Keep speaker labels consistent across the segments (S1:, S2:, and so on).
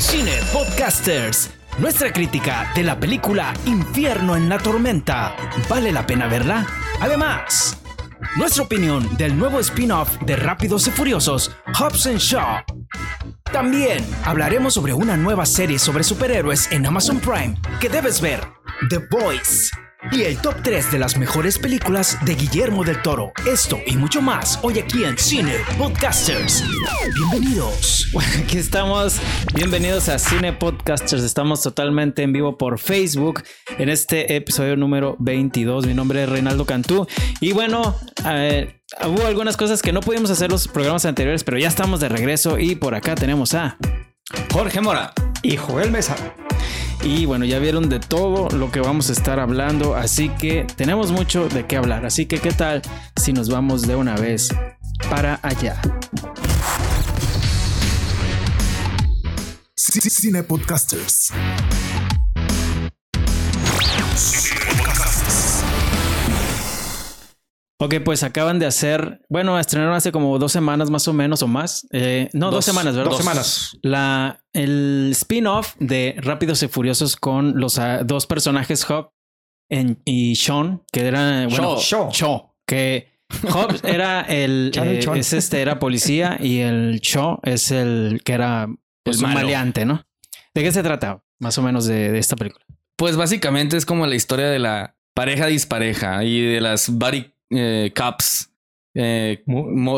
S1: Cine Podcasters. Nuestra crítica de la película Infierno en la Tormenta. ¿Vale la pena verla? Además, nuestra opinión del nuevo spin-off de Rápidos y Furiosos, Hobbs Shaw. También hablaremos sobre una nueva serie sobre superhéroes en Amazon Prime que debes ver, The Voice. Y el top 3 de las mejores películas de Guillermo del Toro. Esto y mucho más hoy aquí en Cine Podcasters. Bienvenidos.
S2: Aquí estamos. Bienvenidos a Cine Podcasters. Estamos totalmente en vivo por Facebook en este episodio número 22. Mi nombre es Reinaldo Cantú. Y bueno, eh, hubo algunas cosas que no pudimos hacer los programas anteriores, pero ya estamos de regreso. Y por acá tenemos a
S3: Jorge Mora
S4: y Joel Mesa.
S2: Y bueno, ya vieron de todo lo que vamos a estar hablando, así que tenemos mucho de qué hablar. Así que, ¿qué tal si nos vamos de una vez para allá?
S5: Cine Podcasters.
S2: Ok, pues acaban de hacer, bueno, estrenaron hace como dos semanas más o menos o más. Eh, no, dos, semanas, ¿verdad?
S4: Dos semanas.
S2: La, el spin-off de Rápidos y Furiosos con los ah, dos personajes Hop y Sean, que era, bueno,
S4: Shaw.
S2: Shaw, que Hobbs era el, eh, es este, era policía y el Shaw es el que era pues, un maleante, ¿no? ¿De qué se trata? Más o menos de, de esta película.
S3: Pues básicamente es como la historia de la pareja dispareja y de las buddy eh, cops, eh,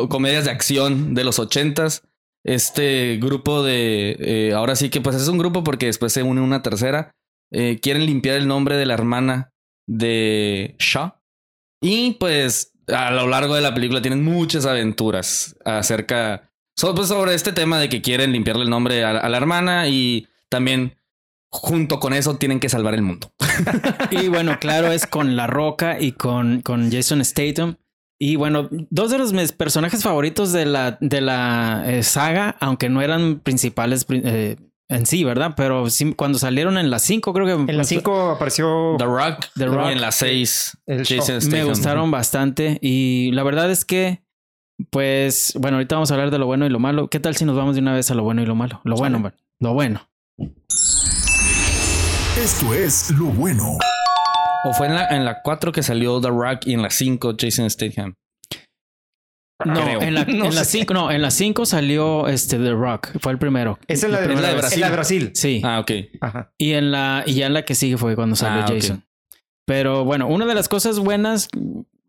S3: comedias de acción de los ochentas. Este grupo de, eh, ahora sí que pues es un grupo porque después se une una tercera. eh, quieren limpiar el nombre de la hermana de Shaw. Y pues a lo largo de la película tienen muchas aventuras acerca pues, sobre este tema de que quieren limpiarle el nombre a la hermana y también junto con eso tienen que salvar el mundo.
S2: Y bueno, claro, es con La Roca y con, con Jason Statham. Y bueno, dos de los mis personajes favoritos de la, de la eh, saga, aunque no eran principales pri- eh, en sí, ¿verdad? Pero sí, cuando salieron en las 5, creo que
S4: En las 5 apareció
S3: The Rock,
S2: The Rock.
S3: y en las 6
S4: El
S3: Jason
S2: me
S3: Statham.
S2: gustaron bastante. Y la verdad es que, pues, bueno, ahorita vamos a hablar de lo bueno y lo malo. ¿Qué tal si nos vamos de una vez a lo bueno y lo malo? Lo bueno, lo bueno.
S5: Esto es lo bueno.
S3: O fue en la, en la 4 que salió The Rock y en la 5 Jason Statham.
S2: No,
S3: Creo.
S2: en la,
S4: No
S2: en la. 5, no, en la 5 salió este The Rock, fue el primero.
S4: Esa es la de,
S3: la Brasil.
S4: la de Brasil.
S2: Sí.
S3: Ah, ok.
S4: Ajá.
S2: Y en la, y ya en la que sigue fue cuando salió
S3: Ah, ok.
S2: Jason. Pero bueno, una de las cosas buenas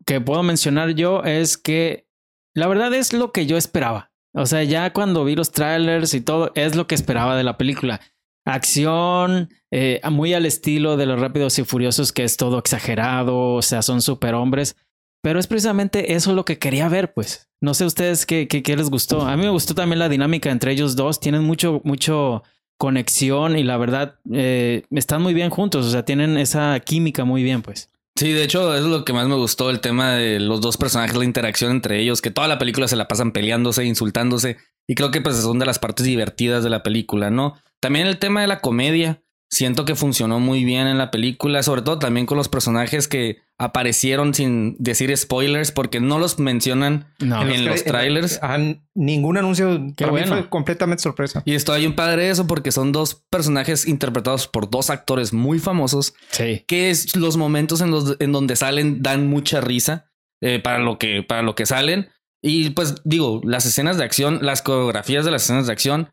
S2: que puedo mencionar yo es que la verdad es lo que yo esperaba. O sea, ya cuando vi los trailers y todo, es lo que esperaba de la película. Acción, eh, muy al estilo de los Rápidos y Furiosos, que es todo exagerado, o sea, son superhombres. Pero es precisamente eso lo que quería ver, pues. No sé ustedes qué, qué, qué les gustó. A mí me gustó también la dinámica entre ellos dos. Tienen mucho, mucho conexión y la verdad eh, están muy bien juntos. O sea, tienen esa química muy bien, pues.
S3: Sí, de hecho, es lo que más me gustó, el tema de los dos personajes, la interacción entre ellos, que toda la película se la pasan peleándose, insultándose, y creo que pues son de las partes divertidas de la película, ¿no? También el tema de la comedia, siento que funcionó muy bien en la película, sobre todo también con los personajes que aparecieron sin decir spoilers, porque no los mencionan
S2: No.
S3: en los
S4: cre-
S3: trailers.
S4: ah, ningún anuncio
S2: Qué
S4: para mí
S2: bueno.
S4: fue completamente sorpresa.
S3: Y estoy bien padre eso porque son dos personajes interpretados por dos actores muy famosos
S2: Sí.
S3: que es los momentos en, los, en donde salen dan mucha risa eh, para, lo que, para lo que salen. Y pues digo, las escenas de acción, las coreografías de las escenas de acción,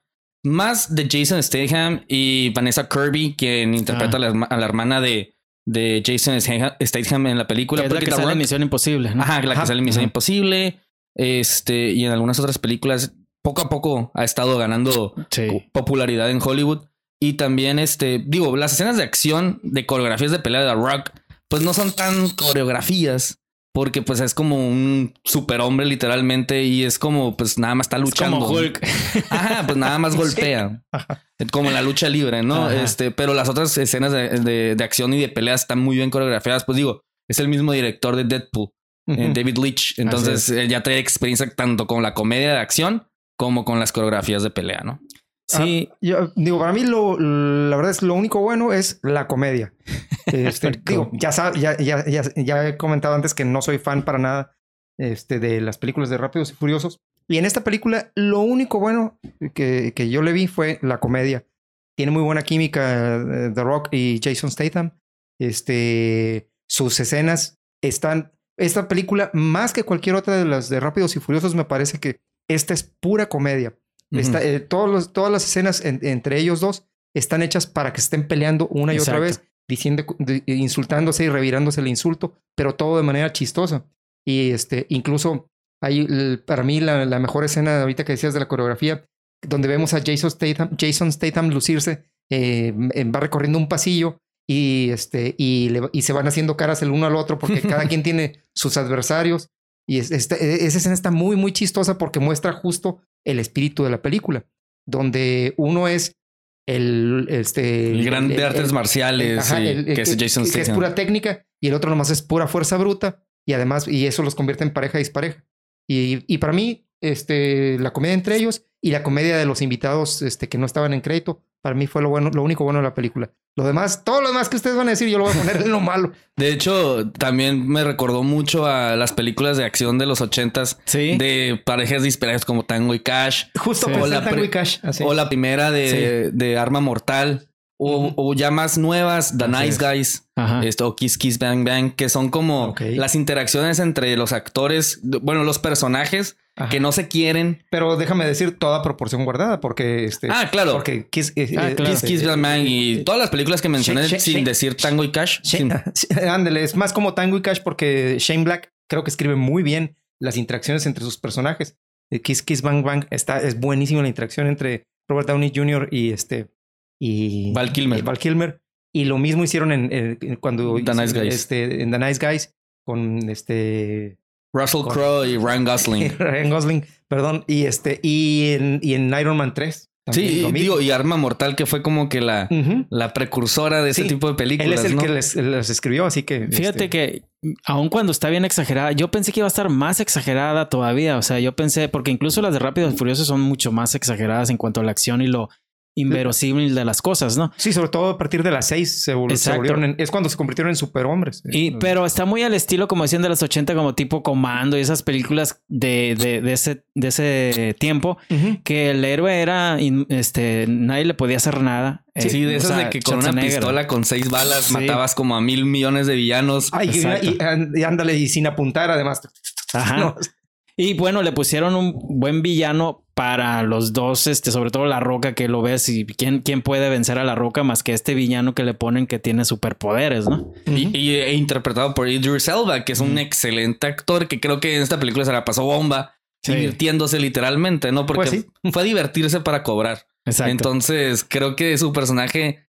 S3: más de Jason Statham y Vanessa Kirby, quien interpreta
S2: Ah.
S3: a, la, herma- a la hermana de, de Jason Statham en la película.
S2: es la que sale en Misión Imposible. ¿no?
S3: Ajá, la
S4: Ajá.
S3: que sale en Misión
S2: Ajá.
S3: Imposible. Este, y en algunas otras películas, poco a poco ha estado ganando
S2: Sí.
S3: popularidad en Hollywood. Y también, este, digo, las escenas de acción, de coreografías de pelea de The Rock, pues no son tan coreografías, porque pues es como un superhombre literalmente y es como, pues nada más está
S2: Es
S3: luchando.
S2: como Hulk.
S3: Ajá, pues nada más golpea. Como en la lucha libre, ¿no?
S2: Ajá.
S3: Este, pero las otras escenas de, de- de acción y de peleas están muy bien coreografiadas. Pues digo, es el mismo director de Deadpool, eh. David Leitch. Entonces él ya trae experiencia tanto con la comedia de acción como con las coreografías de pelea, ¿no?
S2: Sí.
S4: Ah, yo digo, para mí lo, la verdad es lo único bueno es la comedia. Este, digo, ya, sab- ya, ya, ya, ya he comentado antes que no soy fan para nada este, de las películas de Rápidos y Furiosos. Y en esta película, lo único bueno que, que yo le vi fue la comedia. tiene muy buena química eh, The Rock y Jason Statham. Este, sus escenas están. Esta película, más que cualquier otra de las de Rápidos y Furiosos, me parece que esta es pura comedia. Está, eh, todos los- todas las escenas en- entre ellos dos están hechas para que estén peleando una y otra vez, diciendo, de- insultándose y revirándose el insulto, pero todo de manera chistosa. Y este, incluso hay para mí la, la mejor escena ahorita que decías de la coreografía, donde vemos a Jason Statham, Jason Statham lucirse, eh, va recorriendo un pasillo y, este, y, le- y se van haciendo caras el uno al otro porque cada quien tiene sus adversarios. Y es- este- esa escena está muy, muy chistosa porque muestra justo el espíritu de la película, donde uno es el, este,
S3: El gran de artes
S4: el-
S3: marciales,
S4: Ajá,
S3: sí, que es Jason
S4: que- que es pura técnica y el otro nomás es pura fuerza bruta y además y eso los convierte en pareja dispareja. Y, y para mí este la comedia entre ellos y la comedia de los invitados este que no estaban en crédito para mí fue lo bueno lo único bueno de la película. Lo demás, todo lo demás que ustedes van a decir yo lo voy a poner en lo malo.
S3: De hecho, también me recordó mucho a las películas de acción de los ochentas
S2: Sí.
S3: de parejas disparadas como Tango y Cash.
S4: Justo
S2: Sí.
S3: O la
S4: Tango y Cash, así.
S3: O la primera de, de Arma Mortal. O, ya más nuevas, The
S4: Así
S3: Nice
S4: es.
S3: Guys.
S2: Ajá.
S3: Esto, o Kiss Kiss Bang Bang, que son como las interacciones entre los actores, bueno, los personajes
S4: Ajá.
S3: que no se quieren.
S4: Pero déjame decir toda proporción guardada porque este
S3: Ah, claro.
S4: porque Kiss, eh,
S2: Ah,
S4: eh,
S2: claro.
S3: Kiss Kiss Bang Bang y todas las películas que mencioné sin decir Tango y Cash. sin-
S4: ándale, es más como Tango y Cash porque Shane Black creo que escribe muy bien las interacciones entre sus personajes. Eh, Kiss Kiss Bang Bang está, es buenísima la interacción entre Robert Downey Jr. y este y
S3: Val Kilmer.
S4: y Val Kilmer. Y lo mismo hicieron en, cuando
S3: The Nice Guys.
S4: este, en The Nice Guys con este
S3: Russell Crowe y Ryan Gosling.
S4: Ryan Gosling, perdón, y este y en, y en Iron Man 3. también
S3: Sí,
S4: mismo.
S3: digo, y Arma Mortal, que fue como que la, la precursora de ese tipo de
S4: Él
S3: películas.
S4: es el
S3: ¿no?
S4: que les, les escribió, así que
S2: Fíjate
S4: este,
S2: que aun cuando está bien exagerada, yo pensé que iba a estar más exagerada todavía. O sea, yo pensé, porque incluso las de Rápidos y Furiosos son mucho más exageradas en cuanto a la acción y lo inverosímil de las cosas, ¿no?
S4: Sí, sobre todo a partir de las seis se, vol- se
S2: Exacto.
S4: volvieron en- es cuando se convirtieron en superhombres.
S2: Y, pero está muy al estilo, como decían, de los 80, como tipo Comando y esas películas de, de, de ese, de ese tiempo, que el héroe era, este, nadie le podía hacer nada.
S3: Sí,
S2: Eh,
S3: de
S2: o
S3: esas
S2: sea,
S3: de que con una pistola con seis balas
S2: Sí.
S3: matabas como a mil millones de villanos.
S4: Ay, y- ándale, y sin apuntar, además.
S2: Ajá.
S4: No,
S2: Y bueno, le pusieron un buen villano para los dos, este, sobre todo la roca que lo ves y quién, quién puede vencer a la roca más que este villano que le ponen que tiene superpoderes, ¿no?
S3: Y, y- e interpretado por Idris Elba, que es un excelente actor que creo que en esta película se la pasó bomba,
S2: Sí.
S3: divirtiéndose literalmente, ¿no? Porque
S4: Pues sí.
S3: fue a divertirse para cobrar.
S2: Exacto.
S3: Entonces, creo que su personaje.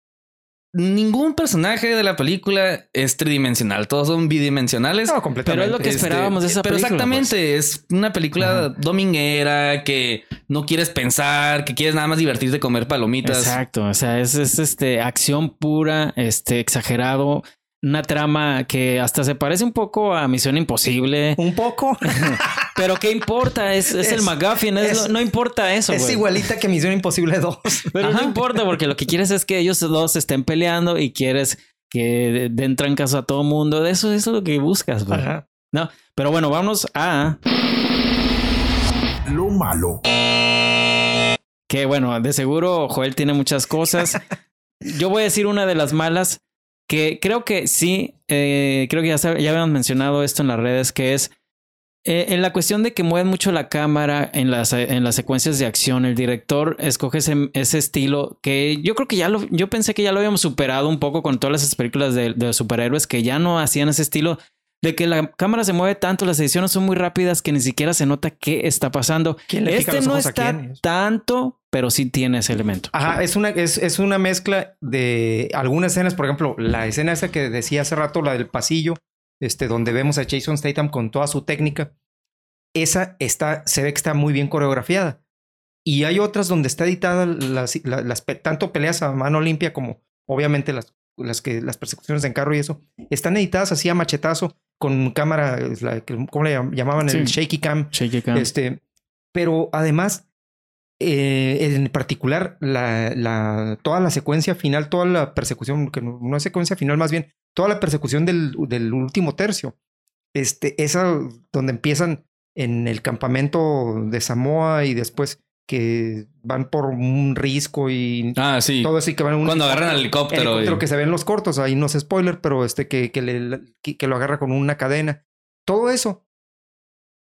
S3: Ningún personaje de la película es tridimensional, todos son bidimensionales.
S4: no, completamente.
S2: Pero es lo que
S3: Este,
S2: esperábamos de esa
S3: pero
S2: película, pues.
S3: exactamente, es una película dominguera que no quieres pensar, que quieres nada más divertirte comer palomitas.
S2: Exacto. O sea, es, es, este acción pura, este exagerado, una trama que hasta se parece un poco a Misión Imposible.
S4: Un poco.
S2: Pero ¿qué importa? Es, es, el McGuffin, es
S4: es-
S2: lo- no importa eso.
S4: es igualita que Misión Imposible 2.
S2: Pero
S4: Ajá.
S2: no importa porque lo que quieres es que ellos dos estén peleando y quieres que den trancazo a todo mundo. De eso, eso es lo que buscas.
S4: Ajá.
S2: No, pero bueno, vamos a
S5: Lo malo.
S2: que bueno, de seguro Joel tiene muchas cosas. Yo voy a decir una de las malas que creo que sí, eh, creo que ya, sab- ya habíamos mencionado esto en las redes, que es eh, en la cuestión de que mueven mucho la cámara en las, en las secuencias de acción. El director escoge ese, ese estilo que yo creo que ya lo, yo pensé que ya lo habíamos superado un poco con todas esas películas de, de superhéroes que ya no hacían ese estilo de que la cámara se mueve tanto, las ediciones son muy rápidas que ni siquiera se nota qué está pasando.
S4: ¿Quién le pica
S2: Este no está tanto, pero sí tiene ese elemento.
S4: Ajá, es una, es, es una mezcla de algunas escenas, por ejemplo, la escena esa que decía hace rato, la del pasillo, este, donde vemos a Jason Statham con toda su técnica. Esa está, se ve que está muy bien coreografiada. Y hay otras donde está editada las, la- las pe- tanto peleas a mano limpia como obviamente las, las que las persecuciones en carro y eso. Están editadas así a machetazo con cámara, es la que- ¿cómo le llam- llamaban? El
S2: Sí.
S4: shaky cam.
S2: Shaky cam.
S4: Este, pero además, eh, en particular, la, la, toda la secuencia final, toda la persecución, que no, no es secuencia final, más bien, toda la persecución del, del último tercio. Este, esa donde empiezan en el campamento de Samoa y después que van por un risco y
S3: Ah, sí.
S4: todo y que van en un
S3: Cuando agarran al
S4: helicóptero,
S3: helicóptero.
S4: helicóptero
S3: y-
S4: que se ven los cortos, ahí no es spoiler, pero este que, que, le- que- que lo agarra con una cadena. Todo eso.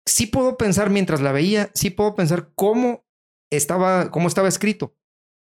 S4: Sí puedo pensar mientras la veía, sí puedo pensar cómo estaba, cómo estaba escrito.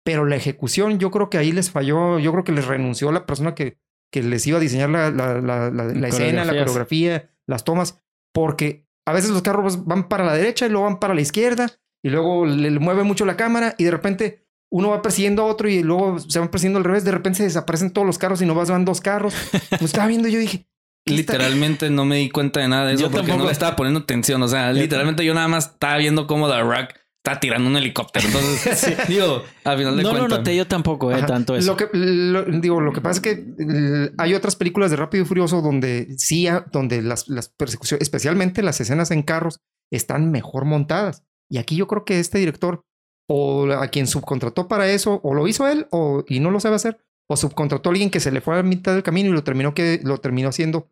S4: Pero la ejecución, yo creo que ahí les falló, yo creo que les renunció la persona que, que les iba a diseñar la, la, la, la- la escena, la coreografía, las tomas, porque a veces los carros van para la derecha y luego van para la izquierda y luego le, mueve mucho la cámara y de repente uno va persiguiendo a otro y luego se van persiguiendo al revés, de repente se desaparecen todos los carros y nomás van dos carros. Lo estaba viendo y yo dije, ¿qué está-
S3: Literalmente no me di cuenta de nada de eso
S2: Yo
S3: porque no
S2: tampoco.
S3: le estaba poniendo atención. O sea, literalmente yo nada más estaba viendo cómo The Rock está tirando un helicóptero. Entonces, digo, al final de
S2: No lo
S3: cuentas.
S2: noté yo tampoco, eh,
S4: Ajá.
S2: tanto eso.
S4: Lo que, lo- digo, lo que pasa es que hay otras películas de Rápido y Furioso donde sí, donde las, las persecuciones, especialmente las escenas en carros, están mejor montadas. Y aquí yo creo que este director, o a quien subcontrató para eso, o lo hizo él, o y no lo sabe hacer, o subcontrató a alguien que se le fue a la mitad del camino y lo terminó que lo terminó haciendo.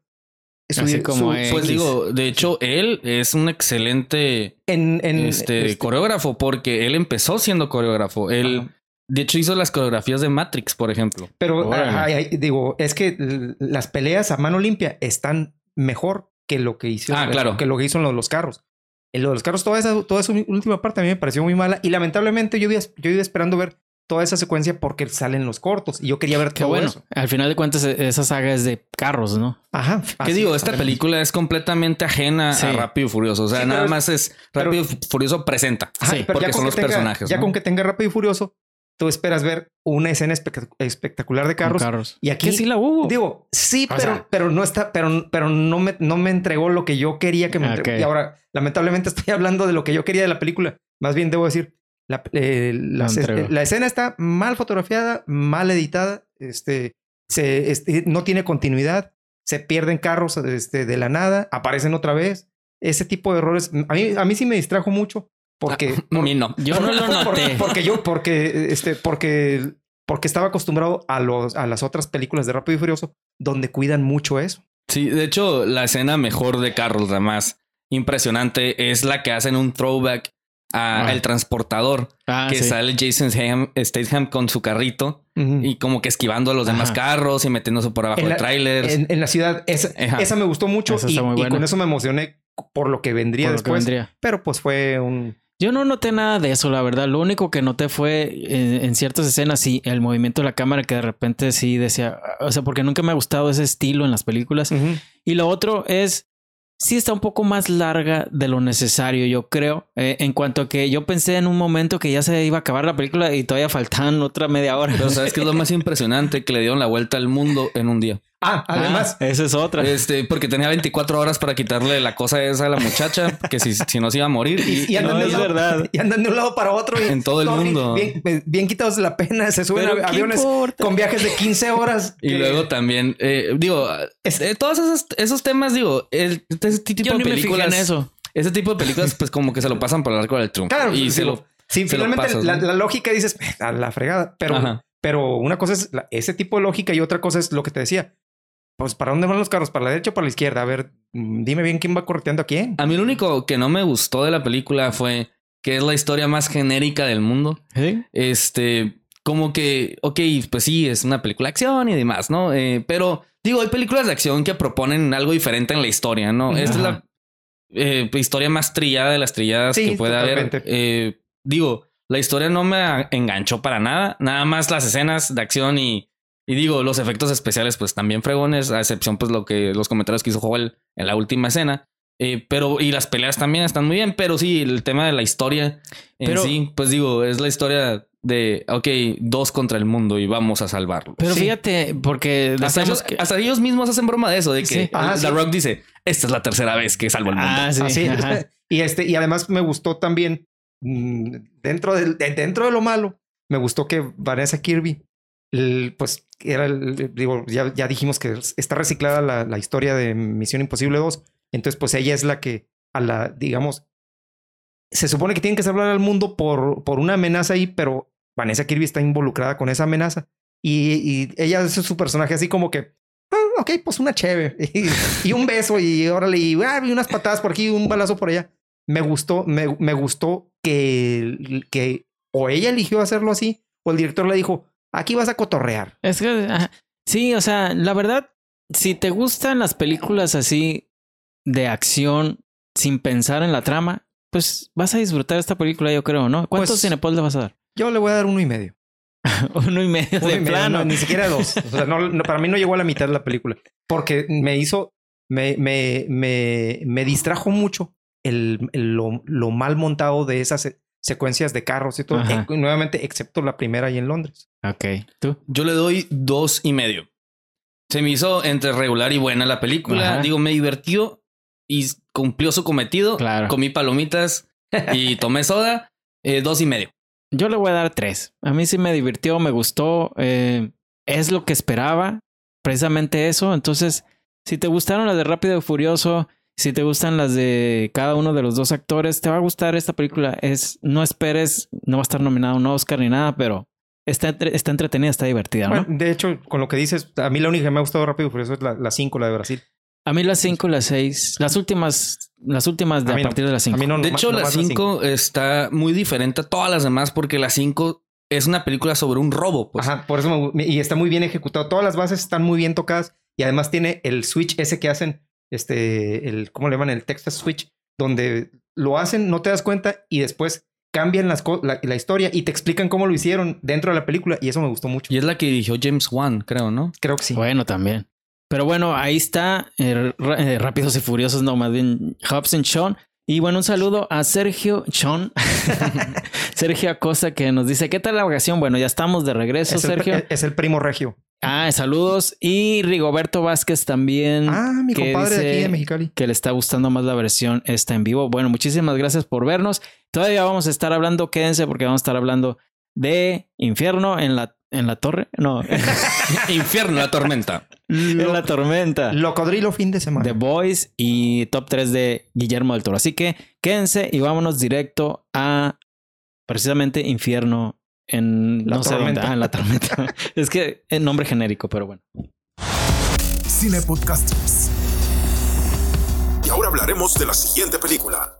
S4: su-
S2: Así como
S4: su-.
S3: Pues digo, de hecho, él es un excelente
S4: en, en
S3: este,
S4: este-
S3: coreógrafo porque él empezó siendo coreógrafo. Él,
S4: Ajá.
S3: de hecho, hizo las coreografías de Matrix, por ejemplo.
S4: Pero ajá, digo, es que las peleas a mano limpia están mejor que lo que hizo,
S3: Ah, claro.
S4: que lo que hizo en los carros. En lo de los carros, toda esa, toda esa última parte a mí me pareció muy mala y lamentablemente yo iba, yo iba esperando ver toda esa secuencia porque salen los cortos y yo quería ver
S2: Qué
S4: todo
S2: bueno.
S4: eso.
S2: Al final de cuentas, e- esa saga es de carros, ¿no?
S4: Ajá.
S3: ¿Qué digo? Esta película es completamente ajena
S2: Sí.
S3: a Rápido y Furioso. O sea,
S4: Sí,
S3: nada
S4: es-
S3: más es
S4: pero-
S3: Rápido y Furioso presenta.
S4: Ajá,
S2: Sí,
S4: pero
S3: porque
S4: ya
S3: son
S4: con
S3: los
S4: que tenga-
S3: personajes,
S4: Ya
S3: ¿no?
S4: con que tenga Rápido y Furioso, tú esperas ver una escena espect- espectacular de carros.
S2: carros.
S4: Y aquí
S2: sí la hubo.
S4: Digo, sí,
S2: O
S4: pero,
S2: sea-
S4: pero no está, pero, pero no me, no me entregó lo que yo quería que me entregó.
S2: Ok.
S4: Y ahora, lamentablemente, estoy hablando de lo que yo quería de la película. Más bien debo decir, la, eh, la escena está mal fotografiada, mal editada, este, se, este, no tiene continuidad, se pierden carros este, de la nada, aparecen otra vez. Ese tipo de errores, a mí, a mí sí me distrajo mucho porque,
S3: A mí no.
S2: Yo no lo
S4: por-
S2: noté.
S4: porque yo, porque, este, porque, porque estaba acostumbrado a los, a las otras películas de Rápido y Furioso, donde cuidan mucho eso.
S3: Sí, de hecho, la escena mejor de carros, la más impresionante, es la que hacen un throwback a
S2: Ah.
S3: El Transportador,
S2: Ah,
S3: que
S2: sí.
S3: sale Jason Statham, Statham con su carrito y como que esquivando a los demás
S2: Ajá.
S3: carros y metiéndose por abajo
S4: En
S3: de
S4: la-
S3: trailers.
S4: en, en la ciudad, esa, esa me gustó mucho
S2: Esa
S4: y,
S2: está muy
S4: y
S2: buena.
S4: con eso me emocioné por lo que vendría
S2: Por lo que
S4: después.
S2: vendría.
S4: Pero pues fue un...
S2: Yo no noté nada de eso, la verdad. Lo único que noté fue en, en ciertas escenas, sí, el movimiento de la cámara que de repente sí decía, o sea, porque nunca me ha gustado ese estilo en las películas. Y lo otro es, sí está un poco más larga de lo necesario, yo creo. Eh, en cuanto a que yo pensé en un momento que ya se iba a acabar la película y todavía faltaban otra media hora.
S3: Pero sabes que es lo más impresionante que le dieron la vuelta al mundo en un día.
S4: Ah, además,
S2: Ah, esa es otra.
S3: Este, porque tenía 24 horas para quitarle la cosa esa a la muchacha, que si, si no se iba a morir.
S4: y,
S3: Y,
S4: andan
S2: no,
S4: de un
S2: es
S4: lado-
S2: verdad.
S4: Y andan de un lado para otro. y
S3: En todo el mundo.
S4: Bien, bien, bien quitados de la pena. Se suben
S2: Pero
S4: a
S2: ¿qué
S4: aviones
S2: importa?
S4: con viajes de 15 horas.
S3: y
S4: que-
S3: luego también, eh, digo, eh, todos esos, esos temas, digo, el, este tipo
S2: yo
S3: de películas,
S2: en eso.
S3: ese tipo de películas, pues como que se lo pasan por el arco del triunfo.
S4: Claro,
S3: y se lo,
S4: Sí,
S3: se lo
S4: finalmente
S3: pasas,
S4: la,
S3: ¿no?
S4: la lógica dices, "Eh, a la fregada. Pero,
S3: Ajá.
S4: pero una cosa es la- ese tipo de lógica y otra cosa es lo que te decía. Pues, ¿para dónde van los carros? ¿Para la derecha o para la izquierda? A ver, mm, dime bien quién va correteando a quién.
S3: A mí lo único que no me gustó de la película fue que es la historia más genérica del mundo. Este, como que, ok, pues sí, es una película de acción y demás, ¿no? Eh, pero digo, hay películas de acción que proponen algo diferente en la historia, ¿no? Esta es la eh, historia más trillada de las trilladas
S4: Sí,
S3: que puede
S4: totalmente.
S3: haber. Eh, digo, la historia no me enganchó para nada, nada más las escenas de acción y, y digo, los efectos especiales, pues también fregones, a excepción, pues lo que los comentarios que hizo Joel en la última escena. Eh, pero, y las peleas también están muy bien, pero sí, el tema de la historia en
S2: Pero-
S3: sí, pues digo, es la historia de, ok, dos contra el mundo y vamos a salvarlo.
S2: Pero
S4: Sí.
S2: fíjate, porque
S3: Hasta ellos,
S2: que...
S3: hasta ellos mismos hacen broma de eso, de que
S2: Sí.
S4: Ah,
S3: The
S4: sí.
S3: Rock dice, esta es la tercera vez que salvo el mundo.
S2: Ah.
S4: Así. Y este, y además me gustó también, mm, dentro de, de- dentro de lo malo, me gustó que Vanessa Kirby, el, era el, digo, ya, ya dijimos que está reciclada la, la historia de Misión Imposible 2. Entonces, pues ella es la que, a la, digamos, se supone que tienen que salvar al mundo por, por una amenaza ahí, pero Vanessa Kirby está involucrada con esa amenaza. Y, y ella es su personaje así como que, ah, ok, pues una chévere. Y, y un beso y órale, y, ah, y unas patadas por aquí, un balazo por allá. Me gustó, me, me gustó que, que o ella eligió hacerlo así, o el director le dijo, aquí vas a cotorrear.
S2: Es que, ajá. sí, o sea, la verdad, si te gustan las películas así de acción sin pensar en la trama, pues vas a disfrutar esta película, yo creo, ¿no? ¿Cuántos
S4: Pues-
S2: Cinepods le vas a dar?
S4: Yo le voy a dar uno y medio.
S2: Uno y medio
S4: Uno
S2: de
S4: y medio,
S2: plano.
S4: no, ni siquiera dos. O sea, no, no, para mí no llegó a la mitad de la película. Porque me hizo, me, me, me, me distrajo mucho el, el- lo, lo mal montado de esas secuencias de carros y todo.
S2: Ajá.
S4: Eh, nuevamente, excepto la primera ahí en Londres.
S2: Ok, tú.
S3: Yo le doy dos y medio. Se me hizo entre regular y buena la película.
S2: Ajá.
S3: Digo, me divertió y cumplió su cometido.
S2: Claro.
S3: Comí palomitas y tomé soda. Eh, dos y medio.
S2: Yo le voy a dar tres. A mí sí me divirtió, me gustó. eh, es lo que esperaba. Precisamente eso. Entonces, si te gustaron las de Rápido y Furioso, si te gustan las de cada uno de los dos actores, te va a gustar esta película. Es, no esperes, no va a estar nominado a un Oscar ni nada, pero está, entre- está entretenida, está divertida, ¿no?
S4: Bueno, de hecho, con lo que dices, a mí la única que me ha gustado rápido por eso es la, la cinco, la de Brasil.
S2: A mí las cinco, las seis, las últimas, las últimas de
S4: A
S2: a,
S4: mí no.
S2: partir de las
S4: A
S2: cinco.
S4: mí no,
S3: De hecho, la
S4: nomás
S3: 5 está muy diferente a todas las demás porque la 5 es una película sobre un robo. Pues.
S4: Ajá, por eso me, me- y está muy bien ejecutado. Todas las bases están muy bien tocadas y además tiene el switch ese que hacen, este, el, ¿cómo le llaman? El Texas switch, donde lo hacen, no te das cuenta y después cambian las la, la historia y te explican cómo lo hicieron dentro de la película y eso me gustó mucho.
S3: Y es la que dirigió James Wan, creo, ¿no?
S4: Creo que sí.
S2: Bueno, también. Pero bueno, ahí está eh, eh, Rápidos y Furiosos, no, más bien Hobbs and Shaw. Y bueno, un saludo a Sergio Chon, Sergio Acosta, que nos dice: ¿Qué tal la vacación? Bueno, ya estamos de regreso,
S4: es, el,
S2: Sergio.
S4: es el primo regio.
S2: Ah, saludos. Y Rigoberto Vázquez también,
S4: Ah, mi
S2: que
S4: compadre de aquí de Mexicali.
S2: que le está gustando más la versión esta en vivo. Bueno, muchísimas gracias por vernos. Todavía vamos a estar hablando, quédense porque vamos a estar hablando de Infierno en la, en la torre. No,
S3: Infierno, la tormenta.
S2: en la tormenta.
S4: Locodrilo fin de semana.
S2: The Boys y top 3 de Guillermo del Toro. Así que quédense y vámonos directo a precisamente Infierno en
S4: La
S2: no sé
S4: tormenta.
S2: Ah, en la tormenta. es que es nombre genérico, pero bueno.
S5: Cine Podcasters. Y ahora hablaremos de la siguiente película.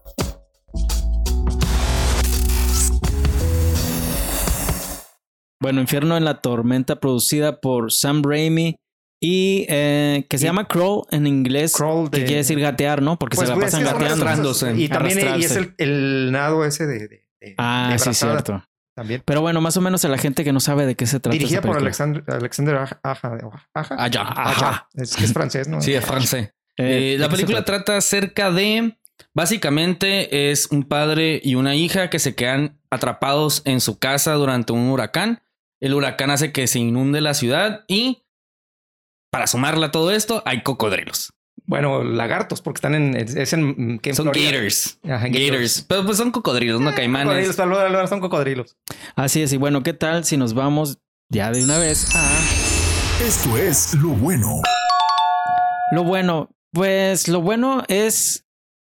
S2: Bueno, Infierno en la tormenta producida por Sam Raimi y eh, que se
S4: Y-
S2: llama Crawl en inglés,
S4: Crawl
S2: que quiere decir gatear, ¿no? Porque
S4: Pues,
S2: se la
S4: pues,
S2: pasan
S4: es
S2: gateando.
S4: Y también y es el, el nado ese de, de, de-
S2: Ah,
S4: de
S2: sí, cierto.
S4: También.
S2: Pero bueno, más o menos a la gente que no sabe de qué se trata.
S4: Dirigida por
S2: película.
S4: Alexander, Aja. Aja, Aja. Es que es francés, ¿no?
S3: Sí, es francés.
S2: Eh,
S3: Eh, la
S2: ¿de qué se
S3: película
S2: trata?
S3: trata acerca de. Básicamente es un padre y una hija que se quedan atrapados en su casa durante un huracán. El huracán hace que se inunde la ciudad y. Para sumarla a todo esto, hay cocodrilos.
S4: Bueno, lagartos, porque están en. Es en. ¿qué? en
S3: Son
S4: Florida.
S3: gators.
S4: Ajá,
S3: Gators. Pero pues son cocodrilos, no
S4: Cocodrilos,
S3: caimanes.
S4: ahora son cocodrilos.
S2: Así es, y bueno, ¿qué tal si nos vamos ya de una vez a
S5: Esto es lo bueno.
S2: lo bueno? Pues lo bueno es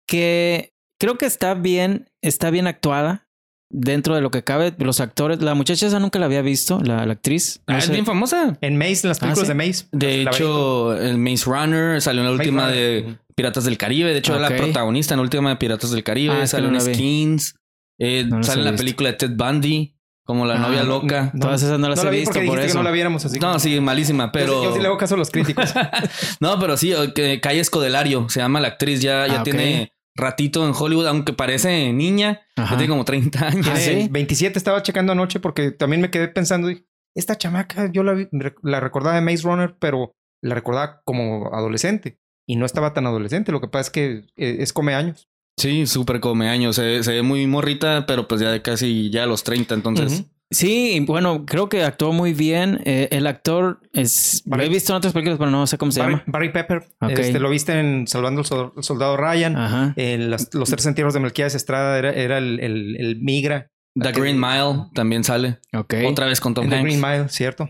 S2: que creo que está bien, está bien actuada dentro de lo que cabe. Los actores, la muchacha esa nunca la había visto, la, la actriz. No
S3: Ah, es bien famosa.
S4: En Maze, en las películas
S2: ¿sí?
S4: de Maze.
S3: De hecho, el Maze Runner salió en la última de. Piratas del Caribe. De hecho,
S2: Ok.
S3: la protagonista en la última de Piratas del Caribe.
S2: Ah,
S3: salió en. Skins. Eh,
S2: No
S3: sale en la
S2: visto.
S3: película de Ted Bundy, como la
S2: Ah,
S3: novia
S2: no,
S3: loca.
S4: no.
S2: Todas esas no las
S4: No
S2: he
S4: la vi
S2: visto
S4: porque
S2: por eso.
S4: que no la viéramos así.
S3: No, sí, malísima, pero.
S4: Yo, sí- yo sí le hago caso a los críticos.
S3: no, pero sí, que Calle Escodelario se llama la actriz. Ya, ya
S2: Ah,
S3: tiene ratito en Hollywood, aunque parece niña.
S2: Ajá.
S3: Ya tiene como 30 años.
S2: Ah, ¿sí?
S4: 27 estaba checando anoche porque también me quedé pensando, esta chamaca yo la, vi- la recordaba de Maze Runner, pero la recordaba como adolescente y no estaba tan adolescente. Lo que pasa es que eh, es come años.
S3: Sí, súper come años. Se, se ve muy morrita, pero pues ya de casi ya a los 30. Entonces.
S2: Sí, bueno, creo que actuó muy bien. Eh, el actor es. Lo he
S4: Barry-
S2: visto en otras películas, pero no sé cómo se
S4: Barry,
S2: llama.
S4: Barry Pepper, este, lo viste en Salvando al Sol- al Soldado Ryan.
S2: Ajá.
S4: En las- los tres entierros de Melquiades Estrada era, era el, el- el migra.
S3: The Green Mile también sale.
S2: Ok.
S3: Otra vez con Tom
S4: En The
S3: Hanks.
S4: Green Mile, ¿cierto?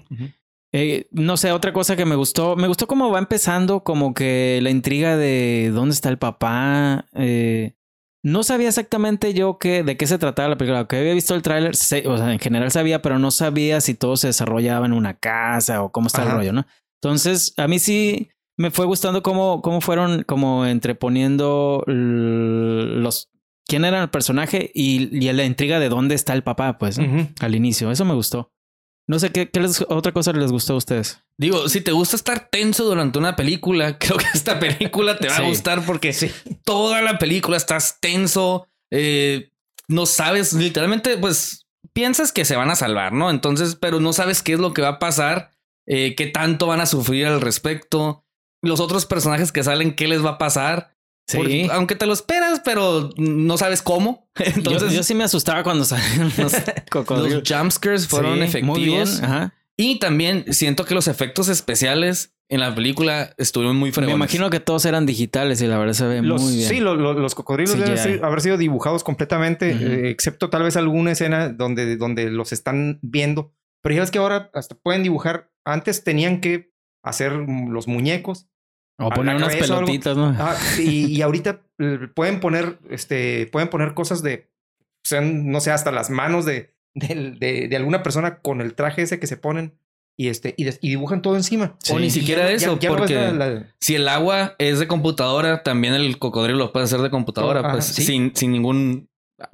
S2: Eh, no sé, otra cosa que me gustó. Me gustó cómo va empezando, como que la intriga de dónde está el papá. Eh, no sabía exactamente yo qué, de qué se trataba la película. Que había visto el tráiler, o sea, en general sabía, pero no sabía si todo se desarrollaba en una casa o cómo está el rollo, ¿no? Entonces, a mí sí me fue gustando cómo, cómo fueron como entreponiendo los quién era el personaje y, y la intriga de dónde está el papá, pues, al inicio. Eso me gustó. No sé qué, qué les- otra cosa les gustó a ustedes.
S3: Digo, si te gusta estar tenso durante una película, creo que esta película te va
S2: Sí.
S3: a gustar porque toda la película estás tenso, eh, no sabes, literalmente, pues piensas que se van a salvar, ¿no? Entonces, pero no sabes qué es lo que va a pasar, eh, qué tanto van a sufrir al respecto, los otros personajes que salen, qué les va a pasar.
S2: Sí.
S3: Porque, aunque te lo esperas, pero no sabes cómo. Entonces,
S2: yo, yo sí me asustaba cuando salían los cocodrilos.
S3: los jumpscares fueron
S2: Sí, muy bien,
S3: efectivos.
S2: ajá.
S3: Y también siento que los efectos especiales en la película estuvieron muy
S2: Me
S3: fregones.
S2: imagino que todos eran digitales y la verdad se ve
S4: Los-
S2: muy bien.
S4: Sí, lo- lo- los cocodrilos
S2: Sí,
S4: deben ser- haber sido dibujados completamente, eh, excepto tal vez alguna escena donde, donde los están viendo. Pero ya ves que ahora hasta pueden dibujar. Antes tenían que hacer los muñecos.
S2: O poner unas pelotitas, ¿no?
S4: Ah, y, y ahorita eh, pueden poner, este, pueden poner cosas de, sean, no sé, hasta las manos de, de, de alguna persona con el traje ese que se ponen y este, y, dibujan todo encima.
S3: O ni siquiera
S4: ya-
S3: eso,
S4: ya- ya
S3: porque
S4: la- la-
S3: si el agua es de computadora, también el cocodrilo lo puede hacer de computadora, pues
S4: sí.
S3: sin, sin ningún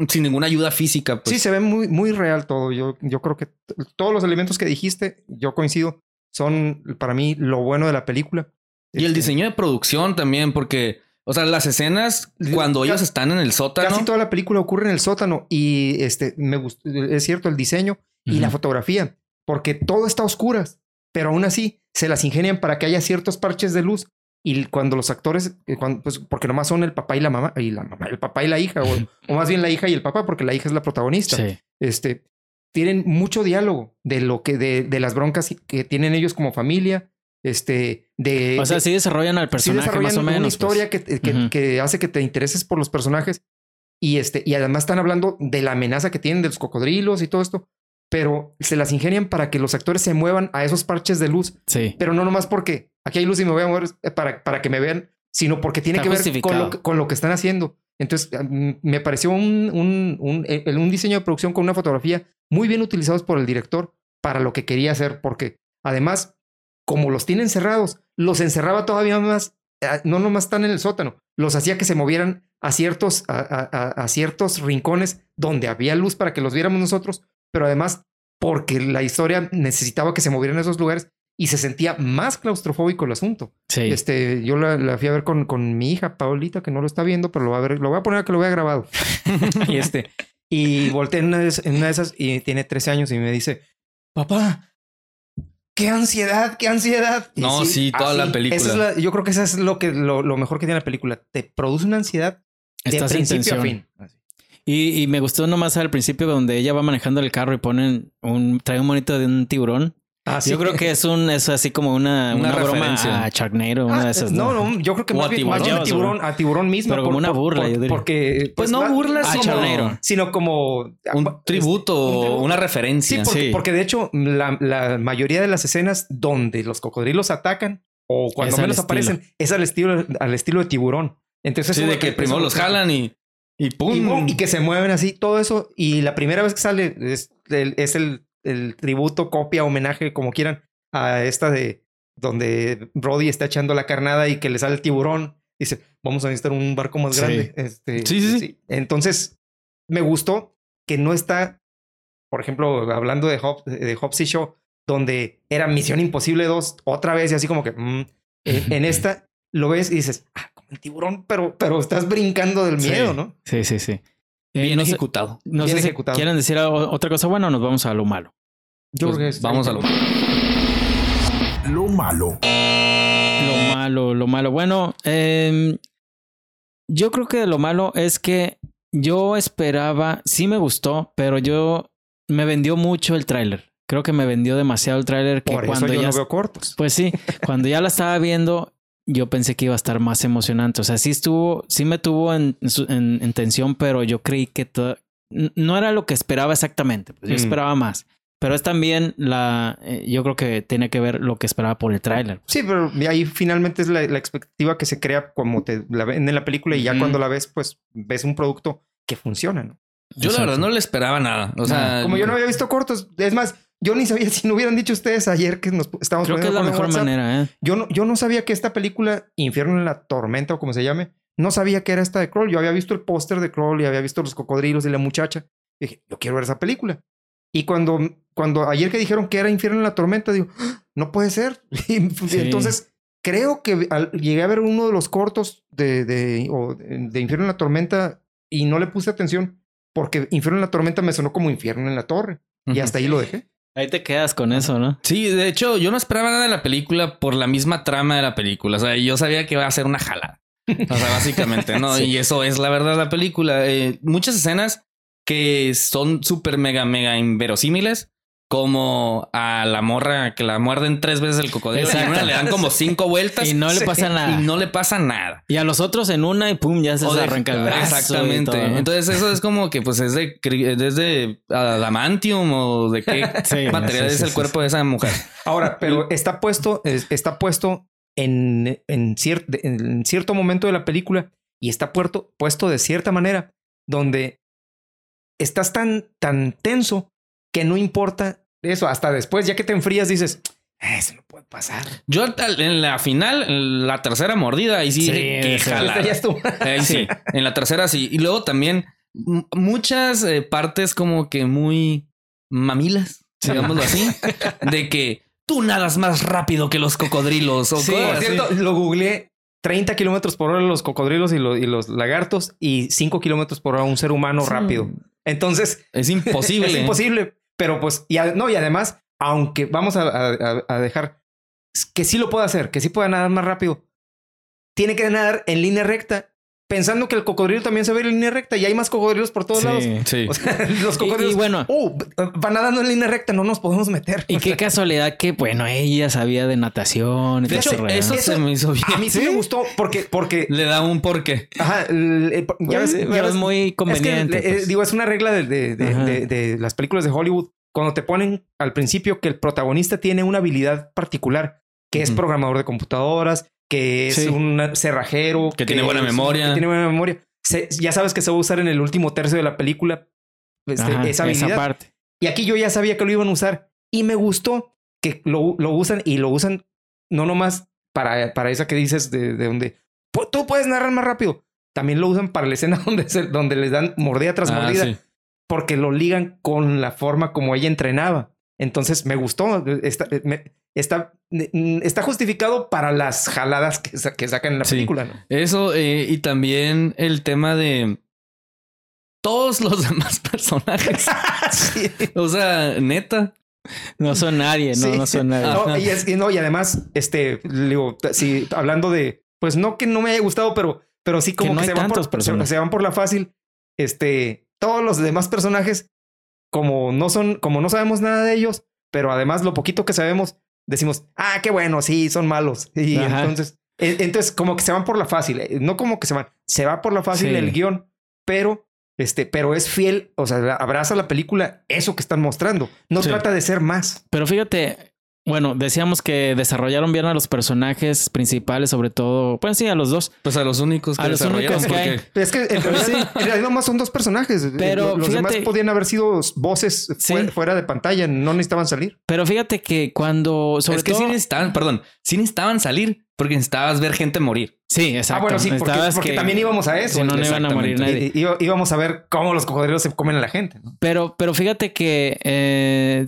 S3: sin ninguna ayuda física. Pues.
S4: sí, se ve muy, muy real todo. Yo, yo creo que todos los elementos que dijiste, yo coincido, son para mí lo bueno de la película.
S3: Y el
S4: Este,
S3: diseño de producción también, porque, o sea, las escenas cuando ellos están en el sótano.
S4: Casi toda la película ocurre en el sótano y este me gustó, es cierto, el diseño y la fotografía, porque todo está a oscuras, pero aún así se las ingenian para que haya ciertos parches de luz y cuando los actores, eh, cuando- pues porque nomás son el papá y la mamá, y la mamá, el papá y la hija, o, o más bien la hija y el papá, porque la hija es la protagonista.
S2: Sí.
S4: Este, tienen mucho diálogo de lo que, de, de las broncas que tienen ellos como familia, este, de...
S2: O sea,
S4: de-
S2: sí desarrollan al
S4: sí
S2: personaje
S4: desarrollan
S2: más o menos.
S4: una
S2: pues.
S4: historia que, que,
S2: Ujú.
S4: que hace que te intereses por los personajes y este y además están hablando de la amenaza que tienen de los cocodrilos y todo esto, pero se las ingenian para que los actores se muevan a esos parches de luz,
S2: Sí.
S4: pero no nomás porque aquí hay luz y me voy a mover eh, para, para que me vean, sino porque tiene
S2: Está
S4: que ver con lo, con lo que están haciendo. Entonces, mm, me pareció un, un, un, eh, un diseño de producción con una fotografía muy bien utilizados por el director para lo que quería hacer, porque además, como los tiene encerrados, los encerraba todavía más, eh, no nomás están en el sótano, los hacía que se movieran a ciertos, a, a- a- a ciertos rincones donde había luz para que los viéramos nosotros, pero además porque la historia necesitaba que se movieran a esos lugares y se sentía más claustrofóbico el asunto.
S2: Sí.
S4: Este, yo la, la fui a ver con, con mi hija, Paulita, que no lo está viendo, pero lo va a ver, lo voy a poner a que lo vea grabado. y este, y volteé en una, de, es- en una de esas y tiene 13 años y me dice, papá, qué ansiedad, qué ansiedad. Y
S3: No, sí, toda la película.
S4: esa es la- yo creo que eso es lo que lo, lo mejor que tiene la película. Te produce una ansiedad de
S2: Estás
S4: principio a fin. Así.
S2: Y, y me gustó nomás al principio donde ella va manejando el carro y ponen un, trae un monito de un tiburón.
S4: Ah, sí.
S2: Yo creo que es un, es así como una,
S3: Una
S2: una, broma a Sharknado, una
S4: Ah,
S2: de esas.
S4: no, no, yo creo que más
S3: a
S4: bien, más bien a
S2: tiburón.
S4: a tiburón mismo.
S2: Pero como una burla, yo diría.
S4: Porque,
S3: Pues no
S4: la-
S3: burla,
S2: Ah,
S3: sino,
S4: como
S3: un
S4: este,
S3: tributo
S4: un tributo.
S3: una
S4: Sí,
S3: referencia.
S4: porque,
S2: Sí.
S4: porque de hecho la, la mayoría de las escenas donde los cocodrilos atacan o cuando
S2: Es
S4: menos aparecen es al estilo al estilo de tiburón. Entonces
S3: Sí, de que primero los jalan y, y pum.
S4: y, que se mueven así todo eso y la primera vez que sale es el, es el, el tributo, copia, homenaje, como quieran a esta de donde Brody está echando la carnada y que le sale el tiburón. Dice, vamos a necesitar un barco más
S2: Sí.
S4: grande. Este,
S3: Sí, sí, sí.
S4: Entonces, me gustó que no está, por ejemplo, hablando de, Hobbs, de Hobbs y Shaw, donde era Misión Imposible 2 otra vez y así como que mm, en, en esta lo ves y dices, ah, como el tiburón, pero, pero estás brincando del
S2: Sí.
S4: miedo, ¿no?
S2: Sí, sí, sí. Eh,
S3: Bien
S2: no sé,
S3: ejecutado.
S2: no
S4: bien
S2: sé si
S4: ejecutado.
S2: quieren decir otra cosa buena o nos vamos a lo malo.
S4: Yo
S3: Pues
S4: creo que es-
S3: vamos a lo
S5: Lo malo.
S2: Lo malo, lo malo. Bueno, em, yo creo que lo malo es que yo esperaba, sí me gustó, pero yo me vendió mucho el tráiler. Creo que me vendió demasiado el tráiler que
S4: Por eso
S2: cuando
S4: yo
S2: ya
S4: no veo cortos.
S2: Pues sí, cuando ya la estaba viendo, yo pensé que iba a estar más emocionante. O sea, sí estuvo, sí me tuvo en, en- en tensión, pero yo creí que no era lo que esperaba exactamente. Pues yo
S4: Mm.
S2: esperaba más. Pero es también la, eh, yo creo que tiene que ver lo que esperaba por el tráiler.
S4: Sí, pero ahí finalmente es la, la expectativa que se crea como te la ven en la película y ya
S2: Ujú.
S4: cuando la ves, pues ves un producto que funciona, ¿no?
S3: Yo la verdad no le esperaba nada. O sea,
S4: Como yo no había visto cortos, es más, yo ni sabía si no hubieran dicho ustedes ayer que nos estábamos
S2: Creo que es la mejor
S4: WhatsApp.
S2: manera, ¿eh?
S4: Yo no, yo no sabía que esta película, Infierno en la Tormenta o como se llame, no sabía que era esta de Crawl. Yo había visto el póster de Crawl y había visto los cocodrilos y la muchacha. Y dije, yo quiero ver esa película. Y cuando, cuando ayer que dijeron que era Infierno en la Tormenta, digo, "Ah, no puede ser. Y
S2: Sí.
S4: entonces creo que al- llegué a ver uno de los cortos de, de, o de- de Infierno en la Tormenta y no le puse atención porque Infierno en la Tormenta me sonó como Infierno en la Torre. Y hasta ahí lo dejé.
S2: Ahí te quedas con eso, ¿no?
S3: Sí, de hecho, yo no esperaba nada de la película por la misma trama de la película. O sea, yo sabía que iba a ser una jalada. O sea, básicamente, ¿no?
S2: Sí.
S3: Y eso es la verdad la película. Eh, muchas escenas que son súper mega, mega inverosímiles. Como a la morra que la muerden tres veces el cocodrilo en una le dan como cinco vueltas
S2: Y no le
S4: Sí.
S2: pasa nada.
S3: y no le pasa nada.
S2: Y a los otros en una y pum, ya se
S3: de-
S2: arranca el brazo.
S3: Exactamente.
S2: todo, ¿no?
S3: Entonces, eso es como que pues es de, es de adamantium o de qué
S2: Sí,
S3: material
S2: sí,
S3: es
S2: sí,
S3: el
S2: sí,
S3: cuerpo de esa mujer.
S4: Ahora, pero está puesto, es- está puesto en, en, cier- en cierto momento de la película y está puerto, puesto de cierta manera donde estás tan, tan tenso que no importa eso. Hasta después, ya que te enfrías, dices, "Ah, eso no puede pasar.
S3: Yo en la final, en la tercera mordida, ahí sí,
S2: Sí,
S4: estuvo.
S3: Ahí sí. En la tercera sí. Y luego también muchas eh, partes como que muy mamilas, digámoslo así, de que tú nadas más rápido que los cocodrilos o
S2: Sí,
S3: así.
S4: cierto, lo googleé. 30 kilómetros por hora los cocodrilos y, lo- y los lagartos y 5 kilómetros por hora un ser humano
S2: Sí.
S4: rápido. Entonces,
S3: Es imposible.
S4: Es imposible. Pero pues, y no, y además, aunque vamos a, a- dejar que sí lo puede hacer, que sí puede nadar más rápido, tiene que nadar en línea recta, pensando que el cocodrilo también se ve en línea recta y hay más cocodrilos por todos
S2: Sí.
S4: lados.
S3: Sí.
S4: O sea, los cocodrilos.
S2: y bueno.
S4: "Oh, va nadando en línea recta, no nos podemos meter.
S2: Y qué casualidad que, bueno, ella sabía de natación. y
S3: De hecho, eso se me hizo bien.
S4: A mí sí, me gustó porque, porque,
S3: Le da un porqué.
S4: ajá, ya ves, ya ves-
S2: es muy
S4: Es que,
S2: conveniente.
S4: eh,
S2: pues.
S4: digo, es una regla de, de- de-
S2: Ajá.
S4: de- de las películas de Hollywood. Cuando te ponen al principio que el protagonista tiene una habilidad particular, que es programador de computadoras, que es
S2: Sí.
S4: un cerrajero,
S3: Que tiene buena
S4: es-
S3: memoria.
S4: que tiene buena memoria. Se- ya sabes que se va a usar en el último tercio de la película este,
S2: Ajá,
S4: esa habilidad.
S2: parte.
S4: Y aquí yo ya sabía que lo iban a usar y me gustó que lo, lo usan y lo usan no nomás para, para esa que dices de, de donde "Pu- tú puedes narrar más rápido. También lo usan para la escena donde, se- donde les dan mordida tras
S3: Ah,
S4: mordida
S3: sí.
S4: porque lo ligan con la forma como ella entrenaba. Entonces me gustó. Está, me- está, está justificado para las jaladas que, sa- que sacan en la
S3: Sí.
S4: película. ¿no?
S3: Eso eh, y también el tema de todos los demás personajes.
S4: Sí.
S3: O sea, neta.
S2: No son nadie, no,
S4: Sí.
S2: no son nadie.
S4: No, y, es- y no, y además, este, digo, sí, hablando de, pues no que no me haya gustado, pero, pero sí como
S2: Que no
S4: que, se, van
S2: tantos
S4: por, se van por la fácil. Este, todos los demás personajes, como no son, como no sabemos nada de ellos, pero además lo poquito que sabemos, decimos, ah, qué bueno, sí, son malos. Y
S2: Ajá.
S4: entonces, e- entonces como que se van por la fácil, eh, no como que se van, se va por la fácil
S2: Sí.
S4: el guion, pero este, pero es fiel, o sea, abraza la película eso que están mostrando. No
S3: Sí.
S4: trata de ser más.
S2: Pero fíjate, bueno, decíamos que desarrollaron bien a los personajes principales, sobre todo, pues sí, a los dos.
S3: Pues a los únicos que
S2: A los
S3: desarrollaron,
S2: únicos que
S3: porque-
S4: Es que en realidad, en realidad nomás son dos personajes.
S2: Pero
S4: los
S2: fíjate-
S4: demás podían haber sido voces
S2: Sí.
S4: fuera de pantalla, no necesitaban salir.
S2: Pero fíjate que cuando, sobre
S3: es que
S2: todo,
S3: sí necesitaban, perdón, sí necesitaban salir porque necesitabas ver gente morir.
S2: sí, exacto.
S4: Ah, bueno, sí, porque,
S2: Necesitabas
S4: porque
S2: que-
S4: también íbamos a eso.
S2: Si no, no iban a morir nadie.
S4: Íbamos a ver cómo los cocodrilos se comen a la gente. ¿no?
S2: Pero, pero fíjate que eh,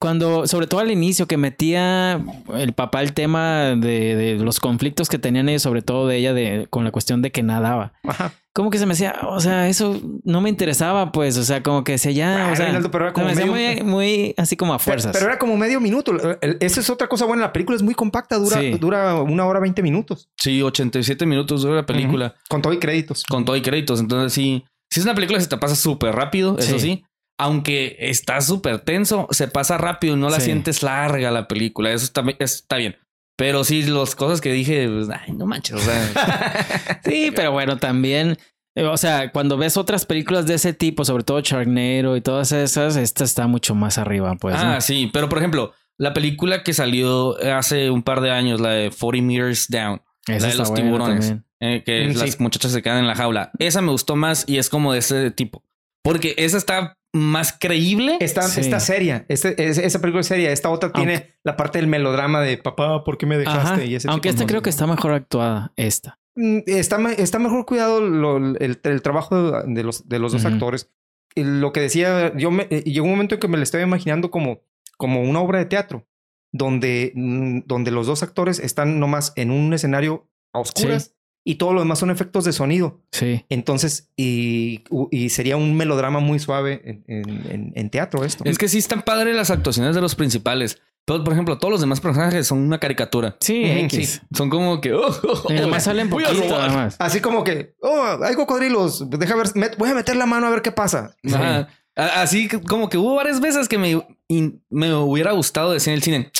S2: cuando, sobre todo al inicio, que metía el papá el tema de, de los conflictos que tenían ellos, sobre todo de ella, de, con la cuestión de que nadaba.
S4: Ajá.
S2: Como que se me decía, o sea, eso no me interesaba, pues, o sea, como que se ya,
S4: Ah,
S2: o sea,
S4: Reinaldo, pero era
S2: se me
S4: como
S2: hacía
S4: medio-
S2: muy, muy así como a fuerzas.
S4: pero era como medio minuto. Esa es otra cosa buena. La película es muy compacta, dura,
S2: Sí.
S4: dura una hora 20 minutos.
S3: Sí, 87 minutos dura la película
S4: Con todo y créditos.
S3: con todo y créditos. Entonces sí, sí es una película que se te pasa súper rápido, eso
S2: Sí.
S3: sí. Aunque está súper tenso, se pasa rápido y no la
S2: Sí.
S3: sientes larga la película. Eso está, está bien. Pero sí, las cosas que dije, pues, ay, no manches. O sea,
S2: Sí, pero bueno, también, eh, o sea, cuando ves otras películas de ese tipo, sobre todo Charnero y todas esas, esta está mucho más arriba, pues.
S3: ah,
S2: ¿no?
S3: sí. Pero por ejemplo, la película que salió hace un par de años, la de 40 Meters Down,
S2: Esa
S3: la de los tiburones. eh, que
S4: Mm, sí.
S3: las muchachas se quedan en la jaula. Esa me gustó más y es como de ese tipo. Porque esa está más creíble.
S4: Está,
S2: Sí.
S4: está seria. Este- es- esa película es seria. Esta otra tiene la parte del melodrama de papá, ¿por qué me dejaste?
S2: Ajá.
S4: Y ese
S2: Aunque esta creo que está mejor actuada, esta.
S4: Mm, Está, está mejor cuidado lo- el, el trabajo de los, de los dos actores. Lo que decía, yo me, eh, llegó un momento en que me lo estaba imaginando como, como una obra de teatro, donde, mm, donde los dos actores están nomás en un escenario a oscuras y todo lo demás son efectos de sonido.
S2: Sí.
S4: Entonces, y, y sería un melodrama muy suave en, en- teatro esto.
S3: Es que sí están padres las actuaciones de los principales. Pero, por ejemplo, todos los demás personajes son una caricatura.
S2: Sí.
S3: Son como que. oh, oh,
S2: Y
S3: oh,
S2: además salen poquito,
S3: robar.
S2: nada más.
S4: Así como que, oh, hay cocodrilos, deja ver, met- voy a meter la mano a ver qué pasa.
S3: Ajá. Así como que hubo varias veces que me, in- me hubiera gustado decir en el cine.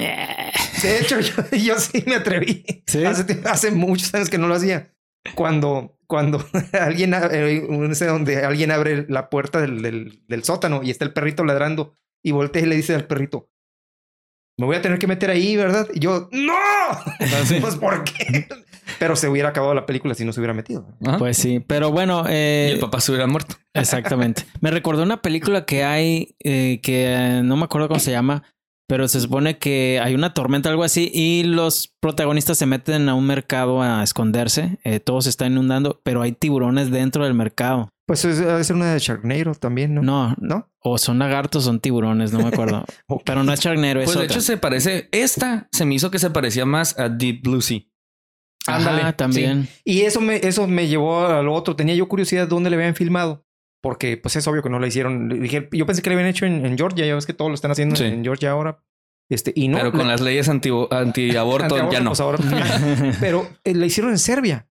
S4: De hecho, yo, yo sí me atreví.
S2: ¿Sí?
S4: Hace, hace muchos años que no lo hacía. Cuando, cuando alguien, eh, no sé donde alguien abre la puerta del, del, del sótano y está el perrito ladrando y voltea y le dice al perrito, me voy a tener que meter ahí, ¿verdad? Y yo, ¡No! Pues, ¿por qué? Pero se hubiera acabado la película si no se hubiera metido.
S3: Ajá.
S2: Pues sí, pero bueno, eh,
S3: y el papá se hubiera muerto.
S2: Exactamente. Me recordó una película que hay eh, que no me acuerdo cómo se llama, pero se supone que hay una tormenta, algo así, y los protagonistas se meten a un mercado a esconderse. eh, todo se está inundando, pero hay tiburones dentro del mercado.
S4: Pues es- debe ser una de Sharknado también, ¿no?
S2: No,
S4: ¿No?
S2: o son lagartos, son tiburones, no me acuerdo. Pero no es Charnero, es
S3: Pues de
S2: otra.
S3: hecho se parece. Esta se me hizo que se parecía más a Deep Blue Sea.
S2: Ajá,
S4: Ándale,
S2: también.
S4: Y eso me, eso me llevó a lo otro. Tenía yo curiosidad de dónde le habían filmado. Porque pues es obvio que no la hicieron. Dije, yo pensé que le habían hecho en, en Georgia. Ya ves que todo lo están haciendo
S3: Sí.
S4: en Georgia ahora. Este, y no.
S3: pero con
S4: la-
S3: las leyes anti, antiaborto
S4: antiaborto,
S3: ya no.
S4: pues, ahora- pero eh, la hicieron en Serbia.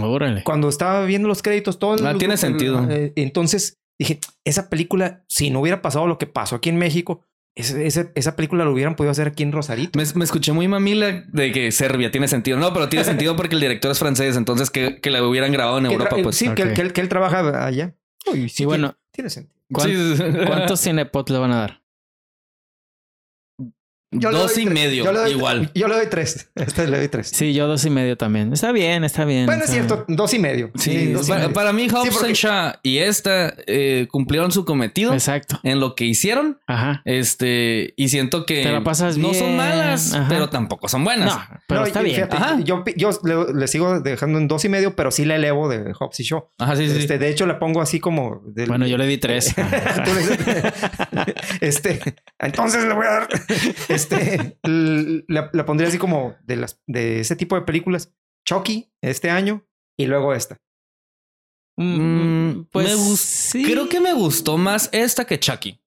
S2: Órale.
S4: Cuando estaba viendo los créditos, todo.
S3: Ah,
S4: el-
S3: tiene
S4: el-
S3: sentido.
S4: eh, entonces dije, esa película, si no hubiera pasado lo que pasó aquí en México, ese- esa película lo hubieran podido hacer aquí en Rosarito.
S3: Me, me escuché muy mamila de que Serbia tiene sentido. No, pero tiene sentido porque el director es francés. Entonces que, que la hubieran grabado en
S4: Que
S3: Europa,
S4: tra-
S3: pues.
S4: sí, que,
S2: Ok.
S4: que él, que él trabaja allá. Uy, sí,
S2: Y bueno,
S4: tiene, tiene sentido.
S2: ¿cuán-
S3: Sí.
S2: ¿cuántos cinepots le van a dar?
S4: Yo
S3: Dos y
S4: tres.
S3: medio,
S4: Yo doy-
S3: igual.
S4: Yo le doy tres. Este le doy tres.
S2: Sí, yo dos y medio también. Está bien, está bien.
S4: Bueno, es cierto, dos y medio.
S3: Sí,
S4: dos y
S3: para,
S4: medio.
S3: para mí, Hobbs
S4: porque-
S3: and Shaw y esta eh, cumplieron su cometido
S2: Exacto.
S3: en lo que hicieron.
S2: Ajá.
S3: Este, y siento que
S2: Te la pasas
S3: no
S2: bien.
S3: son malas,
S2: Ajá.
S3: pero tampoco son buenas.
S2: No, pero
S4: No,
S2: está bien.
S4: fíjate,
S3: Ajá.
S4: yo, yo le, le sigo dejando en dos y medio, pero sí le elevo de Hobbs y Shaw.
S3: Ajá, sí, sí.
S4: Este, de hecho, le pongo así como. del-
S2: Bueno, yo le di tres.
S4: Este, entonces le voy a dar. Este, la, la pondría así como de las de ese tipo de películas. Chucky este año y luego esta.
S3: Mm,
S2: pues
S3: me gus-
S2: sí.
S3: Creo que me gustó más esta que Chucky.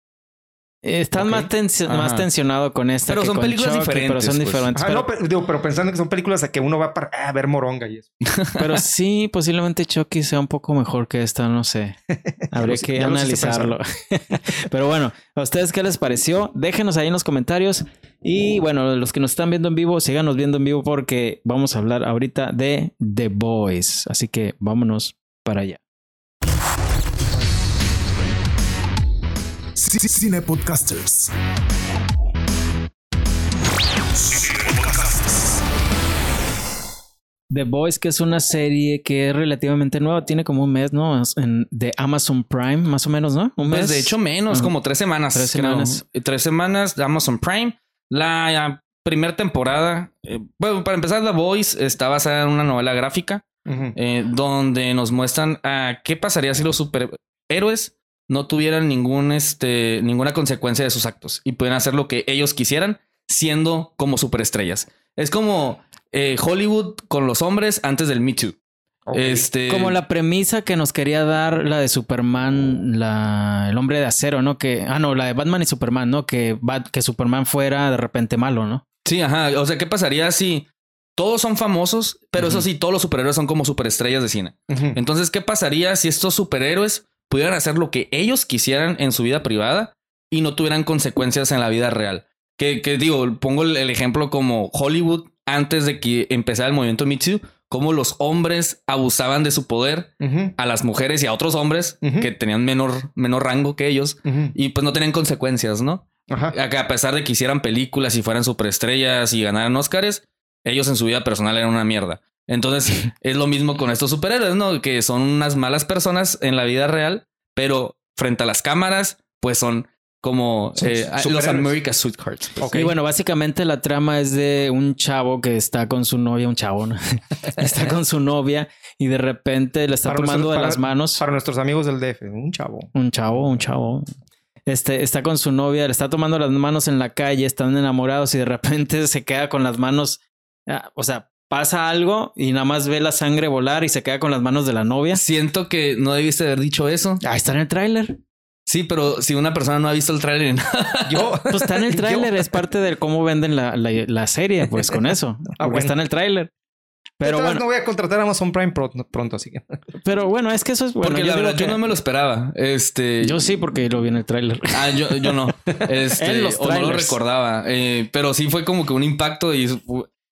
S2: Estás
S4: Ok.
S2: más, tensi-
S3: Ajá.
S2: más tensionado con esta.
S3: Pero
S2: que
S3: son
S2: con
S3: películas
S2: Chucky, Pero
S3: diferentes,
S2: son
S3: pues.
S2: diferentes.
S4: Ajá,
S2: pero,
S4: no, pero, digo, pero pensando que son películas a que uno va para ah, ver moronga y eso.
S2: pero sí, posiblemente Chucky sea un poco mejor que esta, no sé. Habría que
S4: ya
S2: analizarlo. pero bueno, ¿a ustedes qué les pareció? Déjenos ahí en los comentarios. Y bueno, los que nos están viendo en vivo, síganos viendo en vivo porque vamos a hablar ahorita de The Boys. Así que vámonos para allá.
S5: C- Cine Podcasters.
S2: The Boys, que es una serie que es relativamente nueva, tiene como un mes, ¿no? En- de Amazon Prime, más o menos, ¿no? Un
S3: Pues
S2: mes.
S3: de hecho menos,
S2: Ajá.
S3: como tres semanas.
S2: Tres semanas.
S3: Tres semanas de Amazon Prime. La primera temporada, eh, bueno, para empezar, The Voice está basada en una novela gráfica eh, donde nos muestran a qué pasaría si los superhéroes no tuvieran ningún, este, ninguna consecuencia de sus actos y pudieran hacer lo que ellos quisieran siendo como superestrellas. Es como eh, Hollywood con los hombres antes del Me Too. Este,
S2: Como la premisa que nos quería dar la de Superman, la, el hombre de acero, ¿no? Que, ah, no, la de Batman y Superman, ¿no? Que, Bat- que Superman fuera de repente malo, ¿no?
S3: Sí, ajá. O sea, ¿qué pasaría si todos son famosos, pero eso sí, todos los superhéroes son como superestrellas de cine? Entonces, ¿qué pasaría si estos superhéroes pudieran hacer lo que ellos quisieran en su vida privada y no tuvieran consecuencias en la vida real? Que, que digo, pongo el, el ejemplo como Hollywood antes de que empezara el movimiento Me Too, cómo los hombres abusaban de su poder a las mujeres y a otros hombres que tenían menor, menor rango que ellos y pues no tenían consecuencias, ¿no?
S4: Ajá.
S3: A pesar de que hicieran películas y fueran superestrellas y ganaran Oscars, ellos en su vida personal eran una mierda. Entonces es lo mismo con estos superhéroes, ¿no? Que son unas malas personas en la vida real, pero frente a las cámaras, pues son como
S4: Son
S3: eh, los. America's Sweethearts. pues.
S2: Y bueno, básicamente la trama es de un chavo que está con su novia, un chavo, ¿no? está con su novia y de repente le está
S4: Para
S2: tomando
S4: nuestros-
S2: de
S4: para-
S2: las manos.
S4: Para nuestros amigos del DF, un chavo.
S2: Un chavo, un chavo. Este está con su novia, le está tomando las manos en la calle, están enamorados y de repente se queda con las manos. ah, O sea, pasa algo y nada más ve la sangre volar y se queda con las manos de la novia.
S3: Siento que no debiste haber dicho eso.
S2: Ahí está en el tráiler.
S3: Sí, pero si una persona no ha visto el tráiler,
S4: Yo.
S2: Pues está en el tráiler, es parte de cómo venden la, la, la serie, pues con eso.
S4: Ah, bueno.
S2: está en el tráiler. Pero
S4: Entonces,
S2: bueno,
S4: no voy a contratar a Amazon Prime pronto, pronto así que.
S2: pero bueno, es que eso es bueno.
S3: porque
S2: yo
S3: la verdad yo no me lo esperaba. Este,
S2: Yo sí, porque lo vi en el tráiler.
S3: Ah, yo, yo no. Este,
S2: En los
S3: o no lo recordaba. Eh, pero sí fue como que un impacto. Y,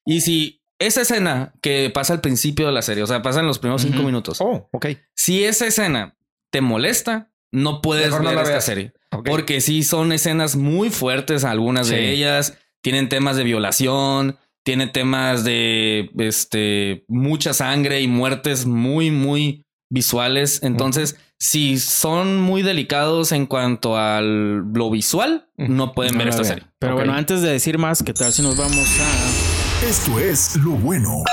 S3: y si esa escena que pasa al principio de la serie, o sea, pasa en los primeros cinco minutos.
S4: Oh, ok.
S3: Si esa escena te molesta, no puedes
S4: Mejor no
S3: ver
S4: la
S3: esta
S4: veas.
S3: serie. Porque sí son escenas muy fuertes, algunas
S2: Sí.
S3: de ellas. Tienen temas de violación, tiene temas de este mucha sangre y muertes muy, muy visuales. Entonces, si son muy delicados en cuanto a lo visual, no pueden
S2: No
S3: ver esta
S2: vean.
S3: serie.
S2: Pero bueno, antes de decir más, ¿qué tal si nos vamos a...
S5: Esto es lo bueno.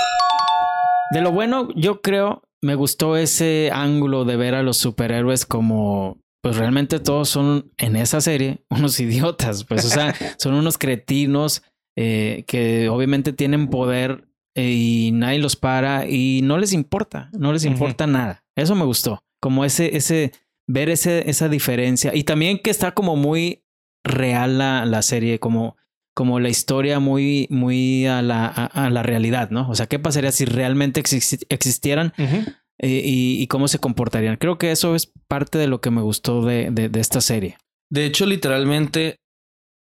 S2: De lo bueno, yo creo, me gustó ese ángulo de ver a los superhéroes como, pues realmente todos son en esa serie unos idiotas, pues o sea, son unos cretinos eh, que obviamente tienen poder eh, y nadie los para y no les importa, no les importa nada. Eso me gustó, como ese, ese, ver ese, esa diferencia y también que está como muy real la, la serie, como como la historia muy, muy a la, a, a la realidad, ¿no? O sea, ¿qué pasaría si realmente exi- existieran eh, y, y cómo se comportarían? Creo que eso es parte de lo que me gustó de, de, de esta serie.
S3: De hecho, literalmente,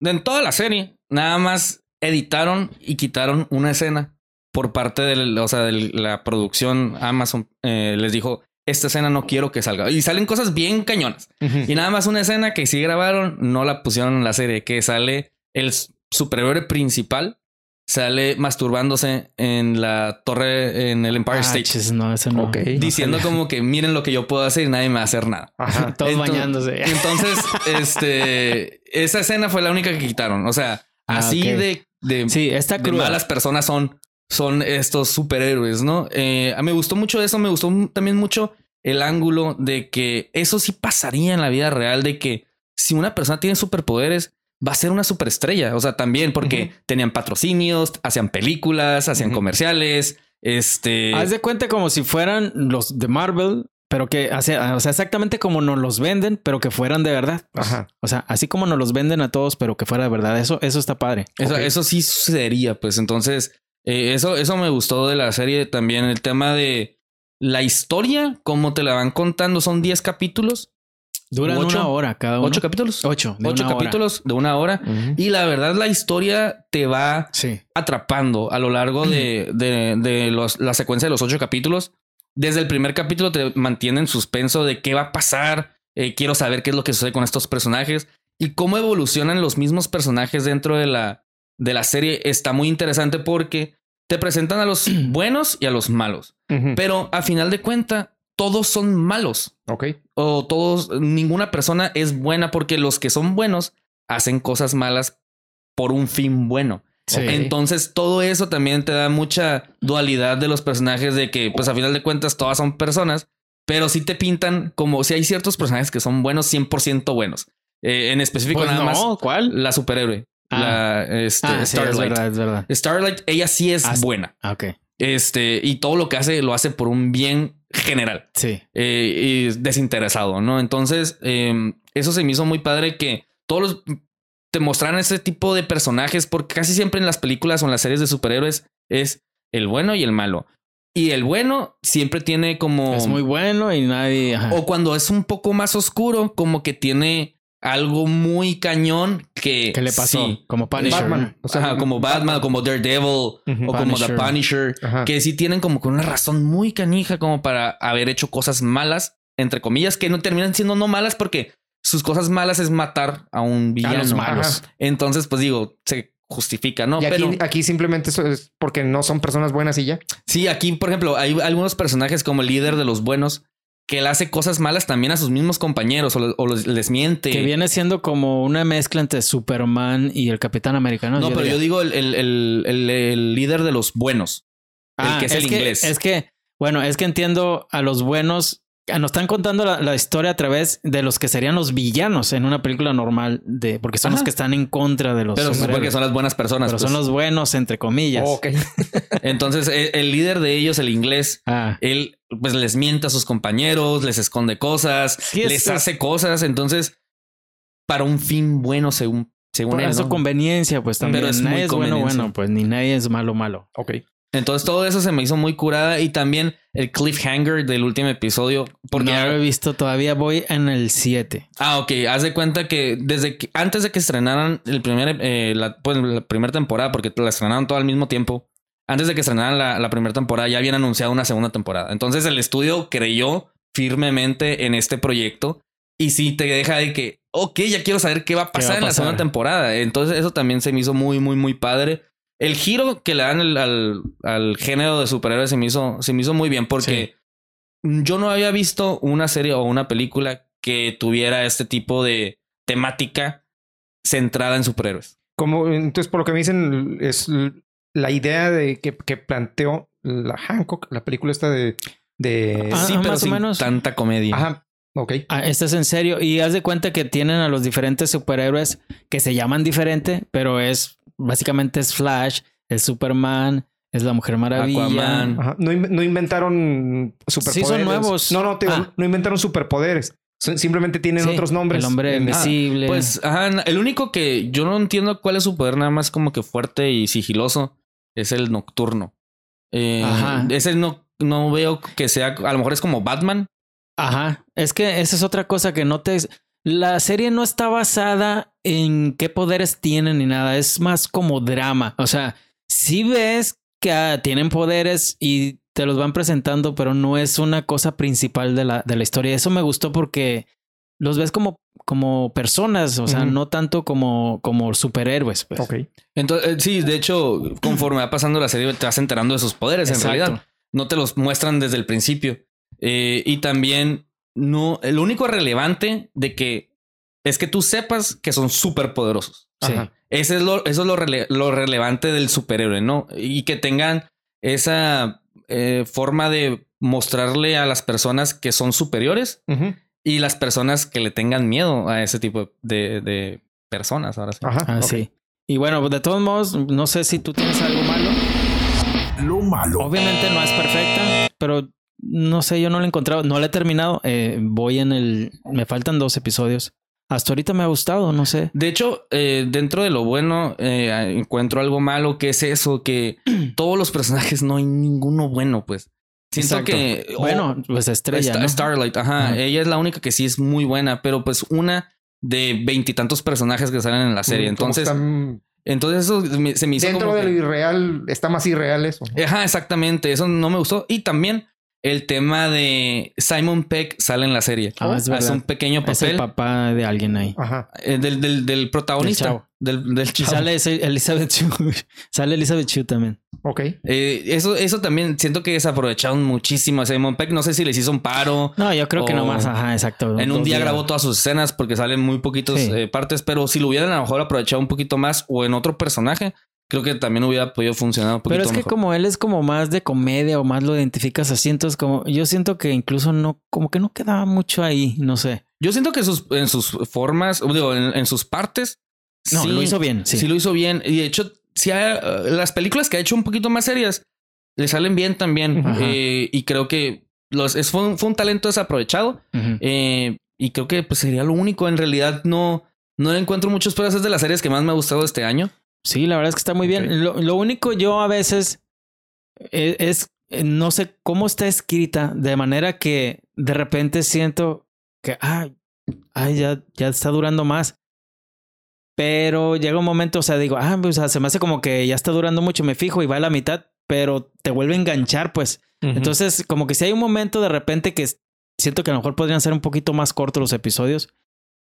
S3: en toda la serie, nada más editaron y quitaron una escena por parte de, o sea, de la producción Amazon. eh, les dijo, esta escena no quiero que salga. Y salen cosas bien cañonas. Y nada más una escena que sí grabaron, no la pusieron en la serie, que sale el superhéroe principal, sale masturbándose en la torre, en el Empire
S2: Ah,
S3: State.
S2: chis, no, eso no.
S3: Diciendo como que miren lo que yo puedo hacer y nadie me va a hacer nada.
S4: Ajá.
S2: Todos
S3: Entonces-
S2: bañándose.
S3: Entonces, este, esa escena fue la única que quitaron. O sea,
S2: Ah,
S3: así de, de,
S2: Sí, está
S3: de
S2: cruda.
S3: malas personas son, son estos superhéroes, ¿no? Eh, me gustó mucho eso. Me gustó también mucho el ángulo de que eso sí pasaría en la vida real, de que si una persona tiene superpoderes, va a ser una superestrella. O sea, también porque tenían patrocinios, hacían películas, hacían comerciales. Este.
S2: Haz de cuenta como si fueran los de Marvel, pero que, hace- o sea, exactamente como nos los venden, pero que fueran de verdad.
S4: Ajá.
S2: O sea, así como nos los venden a todos, pero que fuera de verdad. Eso, eso está padre.
S3: Eso sí sucedería, pues entonces, eh, eso, eso me gustó de la serie también, el tema de la historia, como te la van contando, son 10 capítulos,
S2: Duran
S3: Ocho.
S2: una hora cada uno.
S3: 8 capítulos,
S2: Ocho. de
S3: 8
S2: una hora.
S3: capítulos de una hora. Y la verdad, la historia te va
S2: Sí.
S3: atrapando a lo largo de, de, de los, la secuencia de los ocho capítulos. Desde el primer capítulo te mantiene en suspenso de qué va a pasar. eh, quiero saber qué es lo que sucede con estos personajes y cómo evolucionan los mismos personajes dentro de la, de la serie. Está muy interesante porque te presentan a los buenos y a los malos. Pero a final de cuenta, todos son malos.
S4: Ok.
S3: O todos, ninguna persona es buena porque los que son buenos hacen cosas malas por un fin bueno.
S2: Sí.
S3: Entonces, todo eso también te da mucha dualidad de los personajes de que, pues a final de cuentas, todas son personas, pero sí te pintan como si hay ciertos personajes que son buenos, 100% buenos. Eh, en específico,
S2: Pues
S3: nada
S2: no,
S3: más
S2: ¿cuál?
S3: la superhéroe.
S2: Ah.
S3: La este,
S2: Ah, sí, es
S3: Starlight.
S2: verdad, es verdad.
S3: Starlight, ella sí es
S2: Ah,
S3: buena.
S2: Ah, ok.
S3: Este, y todo lo que hace lo hace por un bien general
S2: Sí.
S3: eh, y desinteresado, ¿no? Entonces, eh, eso se me hizo muy padre que todos los te mostraran ese tipo de personajes, porque casi siempre en las películas o en las series de superhéroes es el bueno y el malo. Y el bueno siempre tiene como...
S2: Es muy bueno y nadie. ajá.
S3: O cuando es un poco más oscuro, como que tiene algo muy cañón que...
S2: ¿Qué le pasó?
S3: sí.
S2: Como Punisher.
S4: Batman. O sea,
S3: Ajá, como Batman, como Daredevil o como The
S2: Punisher.
S4: Ajá.
S3: que sí tienen como que una razón muy canija como para haber hecho cosas malas, entre comillas, que no terminan siendo no malas porque sus cosas malas es matar a un
S2: A
S3: villano.
S2: los malos.
S4: Ajá.
S3: Entonces, pues digo, se justifica, ¿no?
S4: y aquí,
S3: Pero
S4: aquí simplemente eso es porque no son personas buenas y ya.
S3: sí, aquí, por ejemplo, hay algunos personajes como el líder de los buenos que él hace cosas malas también a sus mismos compañeros o, lo- o los- les miente.
S2: Que viene siendo como una mezcla entre Superman y el Capitán Americano.
S3: no, pero
S2: diría.
S3: yo digo el, el- el- el- el líder de los buenos. el
S2: Ah,
S3: que es el inglés.
S2: Es que, bueno, es que entiendo a los buenos. ah, Nos están contando la, la historia a través de los que serían los villanos en una película normal, de porque son los que están en contra de los
S3: Pero se supone que
S2: superhéroes.
S3: son las buenas personas.
S2: Pero
S3: pues.
S2: son los buenos, entre comillas.
S4: ok.
S3: Entonces, el, el líder de ellos, el inglés,
S2: Ah,
S3: él pues les miente a sus compañeros, les esconde cosas,
S2: Sí, es-
S3: les hace cosas. Entonces, para un fin bueno, según, según él.
S2: eso
S3: ¿no?
S2: conveniencia, pues también.
S3: Pero es muy
S2: es bueno, bueno, pues ni nadie es malo, malo.
S4: Ok.
S3: Entonces, todo eso se me hizo muy curada. Y también el cliffhanger del último episodio. Porque
S2: no lo he visto todavía, voy en el 7.
S3: Ah, ok. Haz de cuenta que desde que antes de que estrenaran el primer, eh, la, pues, la primera temporada, porque la estrenaron todo al mismo tiempo, antes de que estrenaran la, la primera temporada, ya habían anunciado una segunda temporada. Entonces el estudio creyó firmemente en este proyecto y sí te deja de que, ok, ya quiero saber qué va a
S2: ¿Qué va
S3: pasar en la segunda temporada. Entonces eso también se me hizo muy, muy, muy padre. El giro que le dan al, al- al género de superhéroes se me hizo, se me hizo muy bien porque yo no había visto una serie o una película que tuviera este tipo de temática centrada en superhéroes.
S4: Como, entonces, por lo que me dicen, es la idea de que, que planteó la Hancock, la película esta de. de
S2: Ah,
S3: sí, pero
S2: más o
S3: sin
S2: menos.
S3: tanta comedia.
S4: Ajá. Ok.
S2: Ah, este es en serio. Y haz de cuenta que tienen a los diferentes superhéroes que se llaman diferente, pero es básicamente es Flash, es Superman, es la Mujer Maravilla.
S3: Aquaman.
S4: Ajá. No, no inventaron superpoderes.
S2: son nuevos.
S4: No, no, te
S2: Ah.
S4: no inventaron superpoderes. Simplemente tienen
S2: Sí,
S4: otros nombres.
S2: El hombre
S4: En-
S2: invisible.
S3: Pues, ajá, el único que yo no entiendo cuál es su poder, nada más como que fuerte y sigiloso, es el nocturno. Eh,
S2: Ajá.
S3: Ese no, no veo que sea, a lo mejor es como Batman.
S2: Ajá. Es que esa es otra cosa que no te. La serie no está basada en qué poderes tienen ni nada. Es más como drama. O sea, si ves que ah, tienen poderes y te los van presentando, pero no es una cosa principal de la, de la historia. Eso me gustó porque los ves como, como personas, o sea, no tanto como, como superhéroes. Pues.
S4: Ok.
S3: Entonces, eh, sí, de hecho, conforme va pasando la serie, te vas enterando de sus poderes en realidad. No te los muestran desde el principio. Eh, y también, no, el único relevante de que es que tú sepas que son súper poderosos.
S2: Sí.
S3: Ese es lo, eso es lo, rele- lo relevante del superhéroe, ¿no? Y que tengan esa eh, forma de mostrarle a las personas que son superiores
S4: Ujú.
S3: Y las personas que le tengan miedo a ese tipo de, de personas. Ahora sí.
S4: Ajá.
S2: Ah, sí. Y bueno, de todos modos, no sé si tú tienes algo malo.
S5: Lo malo.
S2: Obviamente no es perfecta, pero no sé, yo no la he encontrado, no la he terminado. Eh, voy en el. Me faltan dos episodios. Hasta ahorita me ha gustado, no sé.
S3: De hecho, eh, dentro de lo bueno, eh, encuentro algo malo que es eso, que todos los personajes no hay ninguno bueno, pues. Siento
S2: Exacto.
S3: que...
S2: Bueno, pues estrella.
S3: Starlight, ajá.
S2: Ajá.
S3: Ella es la única que sí es muy buena, pero pues una de veintitantos personajes que salen en la serie. Entonces,
S4: están-
S3: entonces eso me- se me hizo
S4: dentro
S3: como
S4: de lo
S3: que-
S4: irreal, está más irreal eso.
S3: Ajá, exactamente. Eso no me gustó. Y también el tema de Simon Peck sale en la serie.
S2: Ah, es
S3: Hace
S2: verdad.
S3: un pequeño
S2: Es el
S3: papel
S2: papá de alguien ahí.
S4: Ajá.
S3: eh, del, del, del protagonista. Del, del
S2: Y
S3: chavo.
S2: sale ese- Elizabeth Chu. sale Elizabeth Chu también.
S4: Ok.
S3: Eh, eso, eso también siento que desaprovecharon muchísimo a Simon Peck. No sé si les hizo un paro.
S2: No, yo creo que nomás, ajá, exacto.
S3: En un día
S2: días.
S3: grabó todas sus escenas porque salen muy poquitos
S2: Sí.
S3: eh, partes, pero si lo hubieran a lo mejor aprovechado un poquito más o en otro personaje, creo que también hubiera podido funcionar un poquito
S2: Pero es que
S3: mejor.
S2: como él es como más de comedia o más lo identificas así, entonces como yo siento que incluso no, como que no quedaba mucho ahí, no sé.
S3: Yo siento que sus, en sus formas, digo, en, en sus partes,
S2: No,
S3: sí-
S2: lo hizo bien, sí.
S3: Sí. lo hizo bien. Y de hecho, sí ha- las películas que ha hecho un poquito más serias le salen bien también. Eh, y creo que los, es, fue, un, fue un talento desaprovechado. Eh, y creo que pues, sería lo único. En realidad, no, no encuentro muchos pedos. Es de las series que más me ha gustado este año.
S2: Sí, la verdad es que está muy bien. Lo, lo único yo a veces es, es, eh, no sé cómo está escrita, de manera que de repente siento que, ah, ay, ya, ya está durando más. Pero llega un momento, o sea, digo, ah, pues, o sea, se me hace como que ya está durando mucho, me fijo y va a la mitad, pero te vuelve a enganchar, pues. Entonces, como que si hay un momento de repente que siento que a lo mejor podrían ser un poquito más cortos los episodios,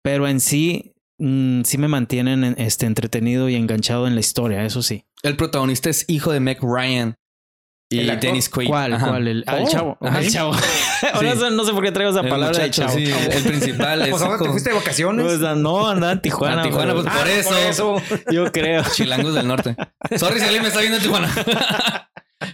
S2: pero en sí, mm, sí me mantienen en- este, entretenido y enganchado en la historia, eso sí.
S3: El protagonista es hijo de Meg Ryan. Y
S4: ¿El?
S3: Dennis Quaid.
S2: ¿Cuál?
S3: Ajá.
S2: ¿Cuál? El, ah, el
S4: Oh,
S2: chavo.
S3: ajá.
S2: El chavo. Ahora
S3: Sí.
S2: no sé por qué traigo esa
S3: El
S2: palabra de
S3: muchacho,
S2: chavo.
S3: sí, el principal es
S4: Pues ahora te fuiste de vacaciones.
S2: O sea, no, andaba en Tijuana.
S3: Tijuana, pues, por
S4: Ah,
S3: eso.
S2: Yo creo.
S3: Chilangos del norte. Sorry si alguien me está viendo en Tijuana.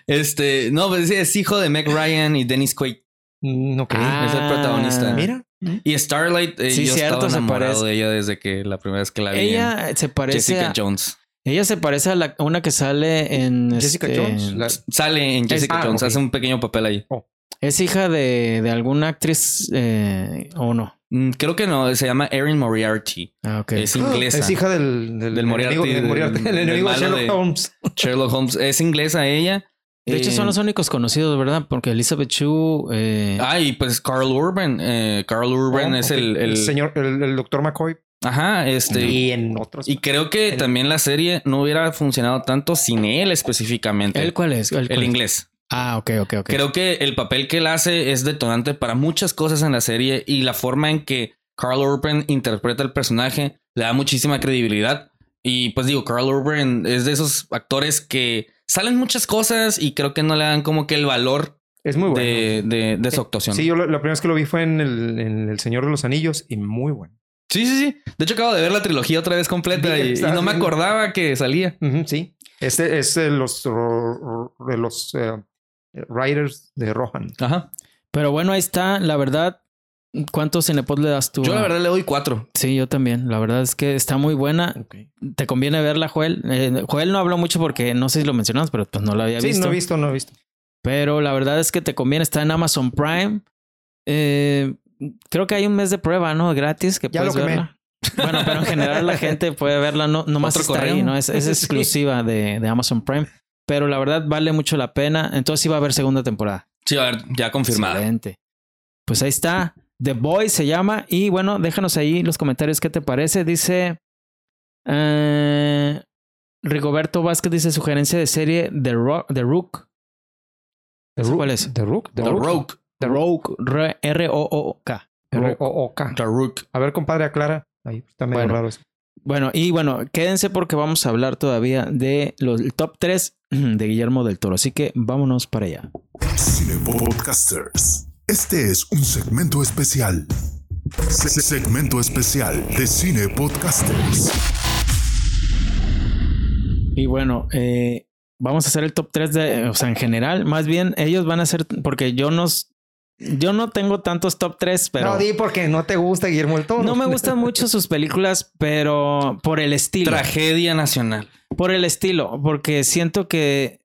S3: este, no, pues sí, es hijo de Meg Ryan y Dennis Quaid.
S4: Mm, ok.
S2: Ah,
S3: es el protagonista.
S4: Mira.
S3: Y Starlight, eh,
S2: Sí,
S3: yo
S2: cierto,
S3: estaba
S2: se
S3: enamorado
S2: parece.
S3: de ella desde que la primera vez que la vi.
S2: Ella se parece
S3: Jessica
S2: a,
S3: Jones.
S2: Ella se parece a la, una que sale en
S4: Jessica
S2: este,
S4: Jones. la-
S3: Sale en Jessica
S4: ah,
S3: Jones, hace un pequeño papel ahí.
S2: es hija de, de alguna actriz eh, o no.
S3: Mm, Creo que no, se llama Erin Moriarty.
S2: Ah, ok.
S3: Es inglesa.
S4: Es hija del, del,
S3: Del Moriarty,
S4: enemigo, del Moriarty, enemigo Sherlock
S3: de-
S4: Holmes.
S3: Sherlock Holmes. Es inglesa ella.
S2: de hecho,
S3: Eh,
S2: son los únicos conocidos, ¿verdad? Porque Elizabeth Chu. Eh,
S3: Ah, y pues Carl Urban. eh, Carl Urban
S4: Oh,
S3: es el, el-
S4: señor, el, el doctor McCoy.
S3: Ajá, este.
S4: Y en otros.
S3: Y creo que
S4: El-
S3: también la serie no hubiera funcionado tanto sin él específicamente.
S2: ¿El cuál es? ¿El,
S3: El
S2: cuál es?
S3: inglés.
S2: Ah, ok, ok, ok.
S3: Creo que el papel que él hace es detonante para muchas cosas en la serie y la forma en que Carl Urban interpreta el personaje le da muchísima credibilidad. Y pues digo, Carl Urban es de esos actores que salen muchas cosas y creo que no le dan como que el valor
S4: Es muy bueno.
S3: de, de- de su actuación.
S4: Sí, yo la, la primera vez que lo vi fue en el, en el Señor de los Anillos y muy bueno.
S3: Sí, sí, sí. De hecho, acabo de ver la trilogía otra vez completa y, no me acordaba que salía.
S4: Sí. Este es de los, de los eh, writers de Rohan.
S3: Ajá.
S2: Pero bueno, ahí está. La verdad, ¿cuántos Cinepod le das tú?
S3: Yo la verdad le doy cuatro.
S2: Sí, yo también. La verdad es que está muy buena. Te conviene verla, Joel. Eh, Joel no habló mucho porque no sé si lo mencionamos, pero pues no la había
S4: Sí,
S2: visto.
S4: no he visto, no he visto.
S2: Pero la verdad es que te conviene. Está en Amazon Prime. Eh, creo que hay un mes de prueba, ¿no? Gratis que
S4: Ya
S2: puedes
S4: lo
S2: verla. Bueno, pero en general la gente puede verla. No, nomás está ahí. ¿no? Es, es exclusiva de, de Amazon Prime. Pero la verdad vale mucho la pena. Entonces sí va a haber segunda temporada.
S3: Sí, a ver, ya confirmada.
S2: Excelente. Pues ahí está. The Boy se llama. Y bueno, déjanos ahí los comentarios qué te parece. Dice. eh, Rigoberto Vázquez dice sugerencia de serie The, Ro- The Rook.
S4: The
S2: ¿Ese
S4: Rook-
S2: cuál es?
S4: The Rook.
S3: The Rook.
S2: The Rook. R-O-O-K.
S4: R-O-O-K.
S3: The Rook.
S4: A ver, compadre, aclara. Ahí está medio
S2: Bueno.
S4: raro eso.
S2: Bueno, y bueno, quédense porque vamos a hablar todavía de los el top 3 de Guillermo del Toro. Así que vámonos para allá.
S5: Cine Podcasters. Este es un segmento especial. Se- Segmento especial de Cine Podcasters.
S2: Y bueno, eh, vamos a hacer el top 3 de, o sea, en general, más bien ellos van a hacer, porque yo nos, yo no tengo tantos top 3, pero
S4: no, di porque no te gusta Guillermo Toro.
S2: no me gustan mucho sus películas, pero por el estilo,
S3: Tragedia nacional.
S2: por el estilo, porque siento que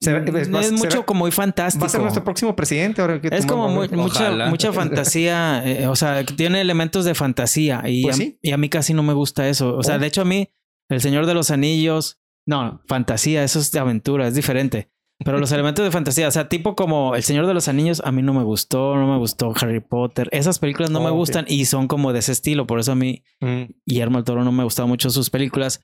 S4: Será-
S2: es,
S4: es- va- será-
S2: mucho como muy fantástico.
S4: Va a ser nuestro próximo presidente ahora que
S2: Es como muy- mucha, mucha fantasía, eh, o sea, tiene elementos de fantasía y,
S4: Pues
S2: a,
S4: sí.
S2: y a mí casi no me gusta eso. O sea,
S4: Oh.
S2: de hecho a mí, El Señor de los Anillos, no, fantasía, eso es de aventura, es diferente. Pero los elementos de fantasía, o sea, tipo como El Señor de los Anillos, a mí no me gustó, no me gustó Harry Potter. Esas películas no me
S4: Oh,
S2: gustan y son como de ese estilo. Por eso a mí,
S4: Mm.
S2: Guillermo del Toro no me gustado mucho sus películas.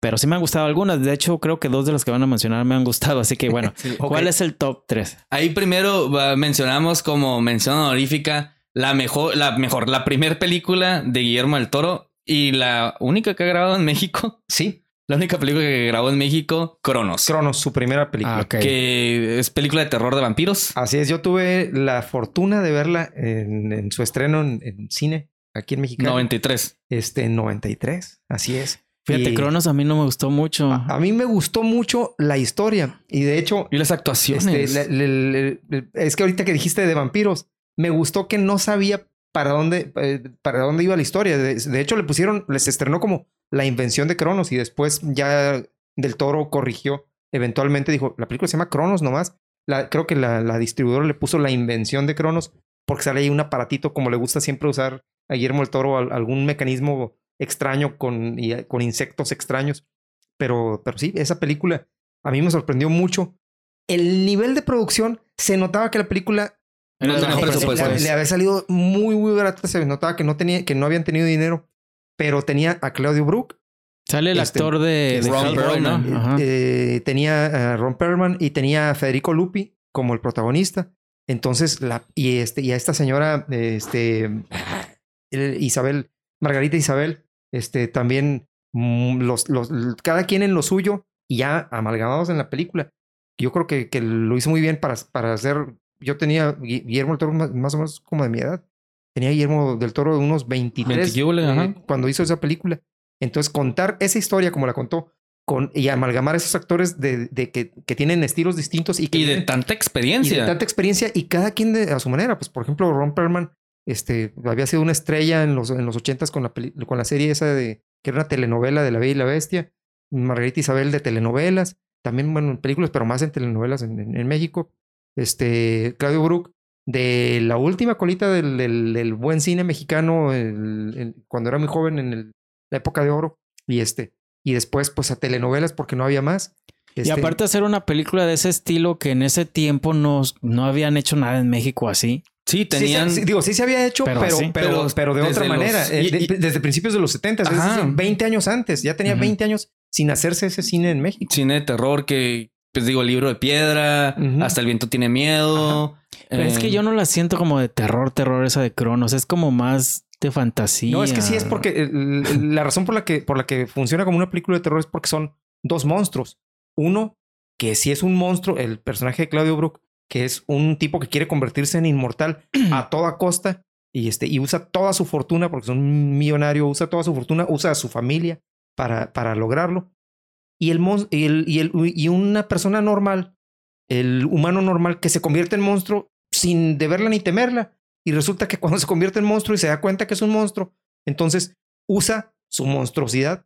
S2: Pero sí me han gustado algunas. De hecho, creo que dos de las que van a mencionar me han gustado. Así que bueno, ¿cuál es el top 3?
S3: Ahí primero va, mencionamos como mención honorífica la mejor, la mejor, la primer película de Guillermo del Toro y la única que ha grabado en México.
S4: Sí,
S3: La única película que grabó en México, Cronos.
S4: Cronos, su primera película.
S2: Ah, ok.
S3: Que es película de terror de vampiros.
S4: Así es, yo tuve la fortuna de verla en, en su estreno en, en cine aquí en México.
S3: 93.
S4: Este, en 93. Así es.
S2: Fíjate,
S4: Y
S2: Cronos a mí no me gustó mucho.
S4: A, a mí me gustó mucho la historia y de hecho,
S3: Y las actuaciones.
S4: este, le- le- le- le- es que ahorita que dijiste de vampiros, me gustó que no sabía para dónde, eh, para dónde iba la historia. De, de hecho, le pusieron, les estrenó como la invención de Cronos y después ya del Toro corrigió. Eventualmente dijo, la película se llama Cronos nomás. La, creo que la, la distribuidora le puso la invención de Cronos porque sale ahí un aparatito como le gusta siempre usar a Guillermo el Toro, al- algún mecanismo extraño con, y, con insectos extraños. Pero, pero sí, esa película a mí me sorprendió mucho. El nivel de producción se notaba que la película
S3: No
S4: le había salido muy, muy barata. Se notaba que no, tenía, que no habían tenido dinero, pero tenía a Claudio Brook,
S2: Sale el
S4: Este,
S2: actor de, de
S3: Ron. Perlman.
S2: Ajá.
S4: eh, tenía a Ron Perlman y tenía a Federico Lupi como el protagonista. Entonces, la, y, este, y a esta señora, este, Isabel, Margarita Isabel, este, también mm, los, los, cada quien en lo suyo y ya amalgamados en la película. yo creo que, que lo hizo muy bien para, para hacer. Yo tenía Gui- Guillermo Toro más, más o menos como de mi edad. Tenía Guillermo del Toro de unos 23
S3: Veintiquíbole,
S4: eh, cuando hizo esa película. Entonces, contar esa historia como la contó con, y amalgamar a esos actores de, de que, que tienen estilos distintos y que
S3: Y de tanta
S4: y
S3: experiencia.
S4: de tanta experiencia y cada quien de- a su manera. Pues, por ejemplo, Ron Perlman este, había sido una estrella en los, en los 80s con la, con la serie esa de que era una telenovela de La Bella y la Bestia. Margarita Isabel de telenovelas. También, bueno, en películas, pero más en telenovelas en, en- en México. Este, Claudio Brook, de la última colita del, del- del buen cine mexicano, el- el- cuando era muy joven en el- la época de oro. Y este, y después, pues a telenovelas porque no había más.
S2: Y
S4: Este,
S2: aparte hacer una película de ese estilo que en ese tiempo no, no habían hecho nada en México así.
S3: Sí, tenían.
S4: sí, digo, sí se había hecho,
S2: Pero
S4: pero, pero, pero,
S3: Pero
S4: de otra manera.
S3: los-
S4: eh,
S3: y-
S4: de-
S3: y-
S4: desde principios de los 70, es decir, 20 años antes. Ya tenía
S2: Ujú.
S4: 20 años sin hacerse ese cine en México.
S3: cine de terror que, pues digo, el libro de piedra, hasta el viento tiene miedo.
S2: Pero es que
S3: Eh,
S2: yo no la siento como de terror, terror esa de Cronos. Es como más de fantasía.
S4: No, es que sí es porque la razón por la que, por la que funciona como una película de terror es porque son dos monstruos. Uno, que sí es un monstruo, el personaje de Claudio Brook, que es un tipo que quiere convertirse en inmortal a toda costa y, este, y usa toda su fortuna, porque es un millonario, usa toda su fortuna, usa a su familia para, para lograrlo. Y, el, y, el, y, el- y una persona normal, el humano normal, que se convierte en monstruo sin deberla ni temerla. Y resulta que cuando se convierte en monstruo y se da cuenta que es un monstruo, entonces usa su monstruosidad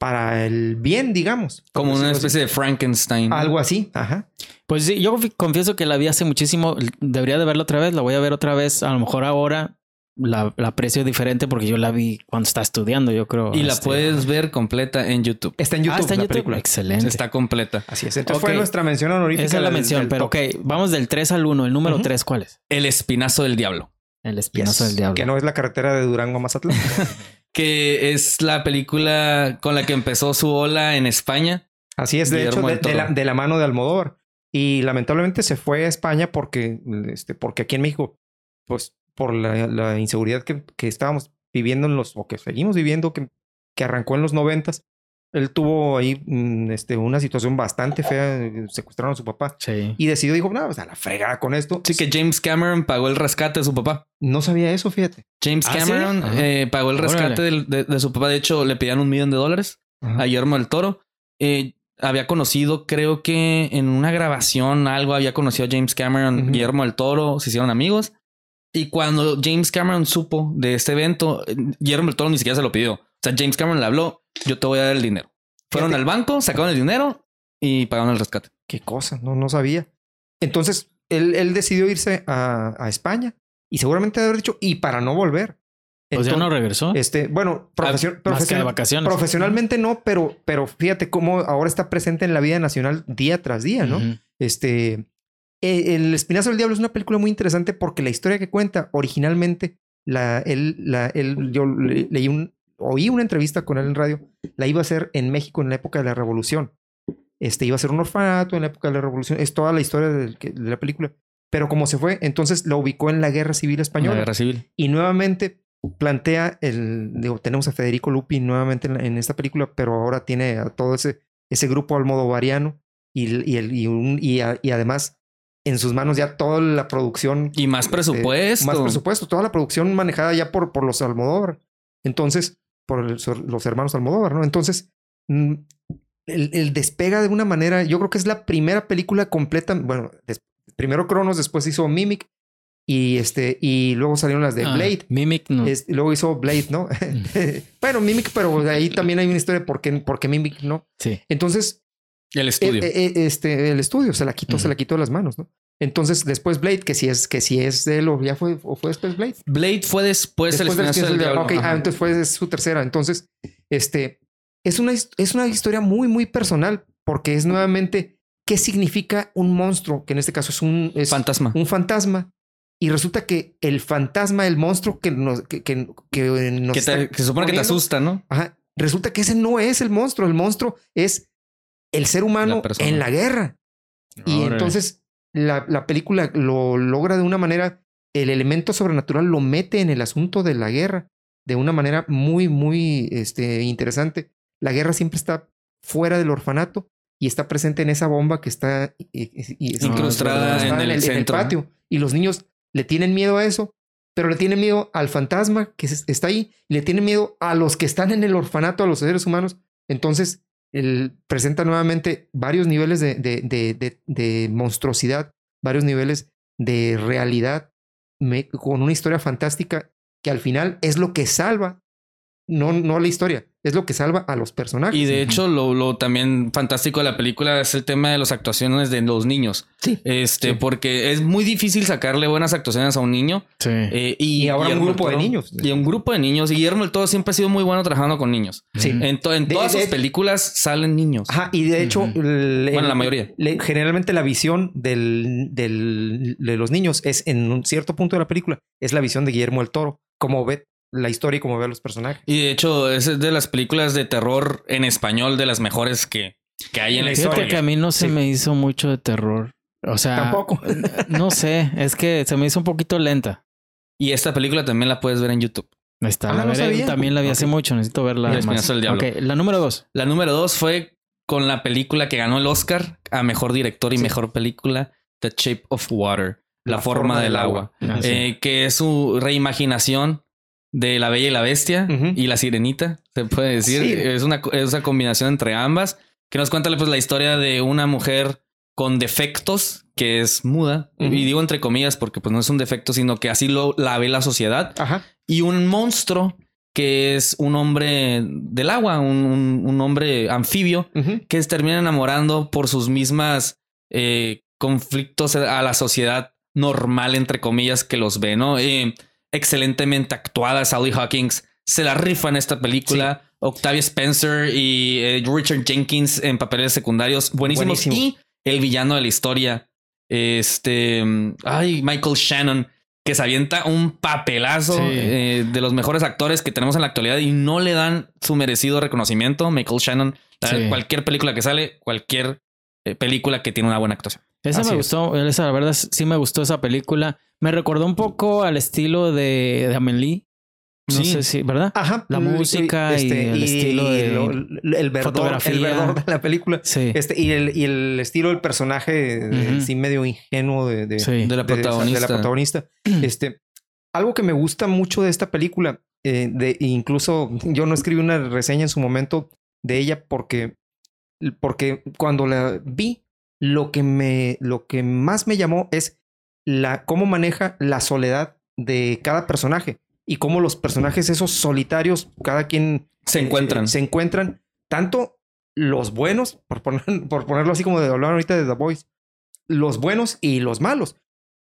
S4: para el bien, digamos.
S3: como una
S4: así.
S3: especie de Frankenstein.
S4: Algo así, ajá.
S2: Pues sí, yo confi- confieso que la vi hace muchísimo. Debería de verla otra vez. La voy a ver otra vez. A lo mejor ahora la, la aprecio diferente porque yo la vi cuando estaba estudiando, yo creo.
S3: Y la
S2: este.
S3: puedes ver completa en YouTube.
S4: Está en YouTube.
S2: Ah, está en
S4: la
S2: YouTube.
S4: película.
S2: Excelente.
S3: Está completa.
S4: Así es. Entonces fue nuestra mención honorífica.
S2: Esa es la
S4: del-
S2: mención,
S4: del
S2: pero
S4: top.
S2: ok, vamos del 3 al 1. El número
S4: Ujú.
S2: 3, ¿cuál es?
S3: El espinazo del diablo.
S2: El espinoso
S4: Yes.
S2: del diablo.
S4: Que no es la carretera de Durango a Mazatlán.
S3: Que es la película con la que empezó su ola en España.
S4: Así es, de
S3: Guillermo
S4: hecho, de, la, de la mano de Almodóvar. Y lamentablemente se fue a España porque, este, porque aquí en México, pues por la, la inseguridad que, que estábamos viviendo en los, o que seguimos viviendo, que, que arrancó en los noventas, él tuvo ahí mm, este, una situación bastante fea, eh, secuestraron a su papá.
S2: Sí.
S4: Y decidió, dijo, no, pues a la fregada con esto.
S3: Así que James Cameron pagó el rescate de su papá.
S4: No sabía eso, fíjate.
S3: James
S2: ¿Ah, sí?
S3: Cameron
S2: Ajá.
S3: eh, pagó el rescate del- de, de su papá. De hecho, le pedían un millón de dólares a Guillermo del Toro. Eh, había conocido, creo que en una grabación, algo había conocido a James Cameron,
S4: Ujú.
S3: Guillermo del Toro, se hicieron amigos. Y cuando James Cameron supo de este evento, Guillermo del Toro ni siquiera se lo pidió. O sea, James Cameron le habló, yo te voy a dar el dinero. Fueron
S4: Fíjate.
S3: al banco, sacaron el dinero y pagaron el rescate.
S4: Qué cosa, no, no sabía. Entonces, él, él decidió irse a, a España y seguramente haber dicho, y para no volver.
S2: Pues ya no
S4: Entonces,
S2: regresó.
S4: Este, bueno, profesio-
S2: Más que de
S4: profesional-
S2: vacaciones.
S4: profesionalmente no, pero, pero fíjate cómo ahora está presente en la vida nacional día tras día, ¿no? Este, eh, El Espinazo del Diablo es una película muy interesante porque la historia que cuenta originalmente, la, él, la, él, yo le- leí un, oí una entrevista con él en radio, la iba a hacer en México en la época de la Revolución. Este, iba a ser un orfanato en la época de la Revolución, es toda la historia que- de la película. Pero como se fue, entonces la ubicó en la Guerra Civil Española.
S3: la guerra civil.
S4: Y nuevamente plantea el, digo, tenemos a Federico Lupi nuevamente en, la- en esta película, pero ahora tiene a todo ese, ese grupo almodovariano y, y, el, y, un- y, a- y además en sus manos ya toda la producción.
S3: Y más
S4: eh,
S3: presupuesto.
S4: más presupuesto, toda la producción manejada ya por, por los Almodóvar. Entonces, por el- los hermanos Almodóvar, ¿no? Entonces, mm, el, el despega de una manera, yo creo que es la primera película completa, bueno, des- primero Cronos, después hizo Mimic y este, y luego salieron las de
S2: Ah,
S4: Blade.
S2: Mimic no.
S4: Es- luego hizo Blade, ¿no? bueno, Mimic, pero ahí también hay una historia de por qué, por qué Mimic no.
S2: Sí.
S4: Entonces,
S3: El estudio.
S4: eh, eh, este, el estudio se la quitó, se la quitó de las manos, ¿no? Entonces, después Blade, que si es, que si es de él o ya fue, o fue después Blade.
S3: Blade fue después,
S4: Después
S3: el
S4: del
S3: del diablo.
S4: Ok,
S3: Ajá.
S4: ah, entonces fue su tercera. Entonces, este, es una, es una historia muy, muy personal, porque es nuevamente qué significa un monstruo, que en este caso es un, es
S3: Fantasma.
S4: un fantasma. Y resulta que el fantasma, el monstruo que nos, que, que, que nos
S3: que, te- se supone que te asusta, ¿no?
S4: Ajá. Resulta que ese no es el monstruo. El monstruo es el ser humano
S3: La
S4: en la guerra. Y entonces la, la película lo logra de una manera, el elemento sobrenatural lo mete en el asunto de la guerra de una manera muy, muy este, interesante. La guerra siempre está fuera del orfanato y está presente en esa bomba que está y-
S3: Incrustada
S4: está
S3: en el centro.
S4: patio. Y los niños le tienen miedo a eso, pero le tienen miedo al fantasma que es- está ahí, y le tienen miedo a los que están en el orfanato, a los seres humanos. Entonces, él presenta nuevamente varios niveles de, de, de, monstruosidad, varios niveles de realidad, con una historia fantástica que al final es lo que salva, no, no la historia, es lo que salva a los personajes.
S3: Y de hecho, lo, lo también fantástico de la película es el tema de las actuaciones de los niños.
S4: Sí.
S3: Este,
S4: Sí.
S3: porque es muy difícil sacarle buenas actuaciones a un niño.
S2: Sí.
S3: eh, y,
S4: Y ahora un grupo de niños.
S3: Y un grupo de niños. Y Guillermo del Todo siempre ha sido muy bueno trabajando con niños.
S4: Sí.
S3: En, to- en
S4: De-
S3: todas
S4: de-
S3: sus películas salen niños.
S4: Ajá, y de hecho, el-
S3: Bueno,
S4: el-
S3: la mayoría.
S4: le- generalmente la visión del, del- de los niños es en un cierto punto de la película, es la visión de Guillermo el Toro, como ve la historia y como ve a los personajes.
S3: Y de hecho, esa es de las películas de terror en español de las mejores que, que hay en la
S2: Fíjate
S3: historia.
S2: que a mí no se
S4: Sí.
S2: me hizo mucho de terror. O sea,
S4: Tampoco.
S2: no sé, es que se me hizo un poquito lenta.
S3: Y esta película también la puedes ver en YouTube.
S2: Está,
S4: Ah,
S2: la
S4: no
S2: veré.
S4: sabía.
S2: También la vi hace
S4: Ok.
S2: mucho, necesito verla.
S3: El
S2: más.
S3: Del Diablo.
S2: La número dos.
S3: La número dos fue con la película que ganó el Oscar a mejor director y
S4: Sí.
S3: mejor película, The Shape of Water, La,
S4: La
S3: forma,
S4: forma
S3: del
S4: del
S3: agua,
S4: agua.
S2: Ah, sí.
S3: Eh, que es su reimaginación de La Bella y la Bestia y La Sirenita, se puede decir.
S4: Sí.
S3: Es, una, es una combinación entre ambas, que nos cuenta pues, la historia de una mujer con defectos que es muda, y digo entre comillas porque pues no es un defecto, sino que así lo la ve la sociedad
S4: Ajá.
S3: y un monstruo que es un hombre del agua, un, un- un hombre anfibio que se termina enamorando por sus mismas eh, conflictos a la sociedad normal, entre comillas, que los ve, ¿no? Eh, excelentemente actuada, Sally Hawkins se la rifa en esta película. Octavia Spencer y eh, Richard Jenkins en papeles secundarios buenísimos.
S4: Buenísimo.
S3: Y el villano de la historia, este, ay, Michael Shannon, que se avienta un papelazo
S2: Sí.
S3: eh, de los mejores actores que tenemos en la actualidad y no le dan su merecido reconocimiento. Michael Shannon,
S2: Sí.
S3: cualquier película que sale, cualquier eh, película que tiene una buena actuación.
S2: Esa
S4: Así
S2: me
S4: es.
S2: gustó, esa la verdad sí me gustó esa película. Me recordó un poco al estilo de, de Amelie. No
S3: Sí.
S2: sé si, ¿verdad?
S4: Ajá.
S2: La música y el estilo de
S4: lo- el verdor,
S2: fotografía.
S4: el verdor de la película.
S2: Sí.
S4: Este, y, el, y el estilo del personaje
S2: Ujú.
S4: sí medio ingenuo de, de,
S2: sí.
S3: De la
S4: de-
S3: protagonista.
S4: de la protagonista. Este, algo que me gusta mucho de esta película, eh, de, incluso yo no escribí una reseña en su momento de ella porque, porque cuando la vi, lo que me, lo que más me llamó es la, cómo maneja la soledad de cada personaje y cómo los personajes esos solitarios, cada quien
S3: Se
S4: eh,
S3: encuentran.
S4: se encuentran tanto los buenos, por, poner- por ponerlo así como de hablar ahorita de The Boys, los buenos y los malos.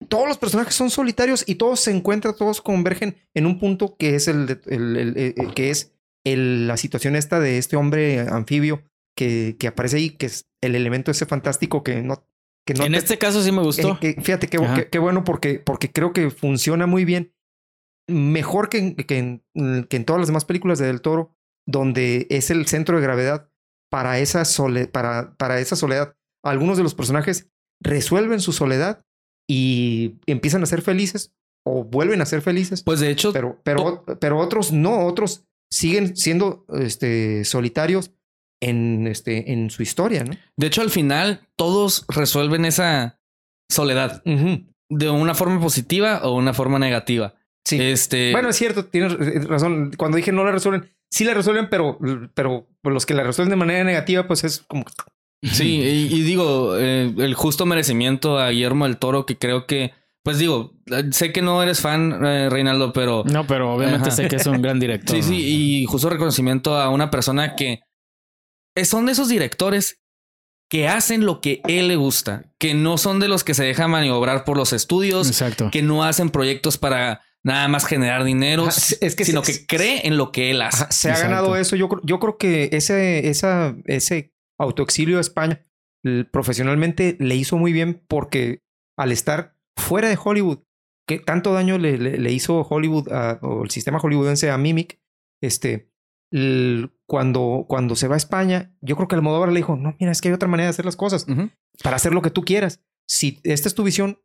S4: Todos los personajes son solitarios y todos se encuentran, todos convergen en un punto que es el, el- el- el- el- que es la situación esta de este hombre anfibio que, que aparece ahí, que es el elemento ese fantástico que no, que no
S2: en
S4: te-
S2: este caso sí me gustó.
S4: eh, que- fíjate qué, bueno porque, porque creo que funciona muy bien. Mejor que, en- que, en, que en todas las demás películas de Del Toro, donde es el centro de gravedad para esa, sole- para, para esa soledad. Algunos de los personajes resuelven su soledad y empiezan a ser felices o vuelven a ser felices.
S3: Pues de hecho,
S4: pero, pero, pero otros no, otros siguen siendo este, solitarios en, este, en su historia, ¿no?
S3: de hecho, al final, todos resuelven esa soledad de una forma positiva o una forma negativa.
S4: Sí.
S3: Este.
S4: Bueno, es cierto, tienes eh, razón. Cuando dije no la resuelven, sí la resuelven, pero, pero los que la resuelven de manera negativa, pues es como...
S3: Sí, y, y digo, eh, el justo merecimiento a Guillermo del Toro, que creo que, pues digo, eh, sé que no eres fan, eh, Reinaldo, pero
S2: No, pero obviamente
S3: Ajá.
S2: sé que es un gran director.
S3: sí, sí, y justo reconocimiento a una persona que eh, son de esos directores que hacen lo que él le gusta, que no son de los que se dejan maniobrar por los estudios,
S2: Exacto.
S3: que no hacen proyectos para nada más generar dinero,
S4: Ajá, es que
S3: sino
S4: se-
S3: que cree en lo que él hace.
S4: Ajá, se ha
S2: Exacto.
S4: ganado eso. Yo, creo- yo creo que ese, esa, ese autoexilio a España profesionalmente le hizo muy bien porque al estar fuera de Hollywood, que tanto daño le, le- le hizo Hollywood a- o el sistema hollywoodense a Mimic, este, cuando, cuando se va a España, yo creo que Almodóvar le dijo, no, mira, es que hay otra manera de hacer las cosas.
S3: Ujú.
S4: para hacer lo que tú quieras. Si esta es tu visión,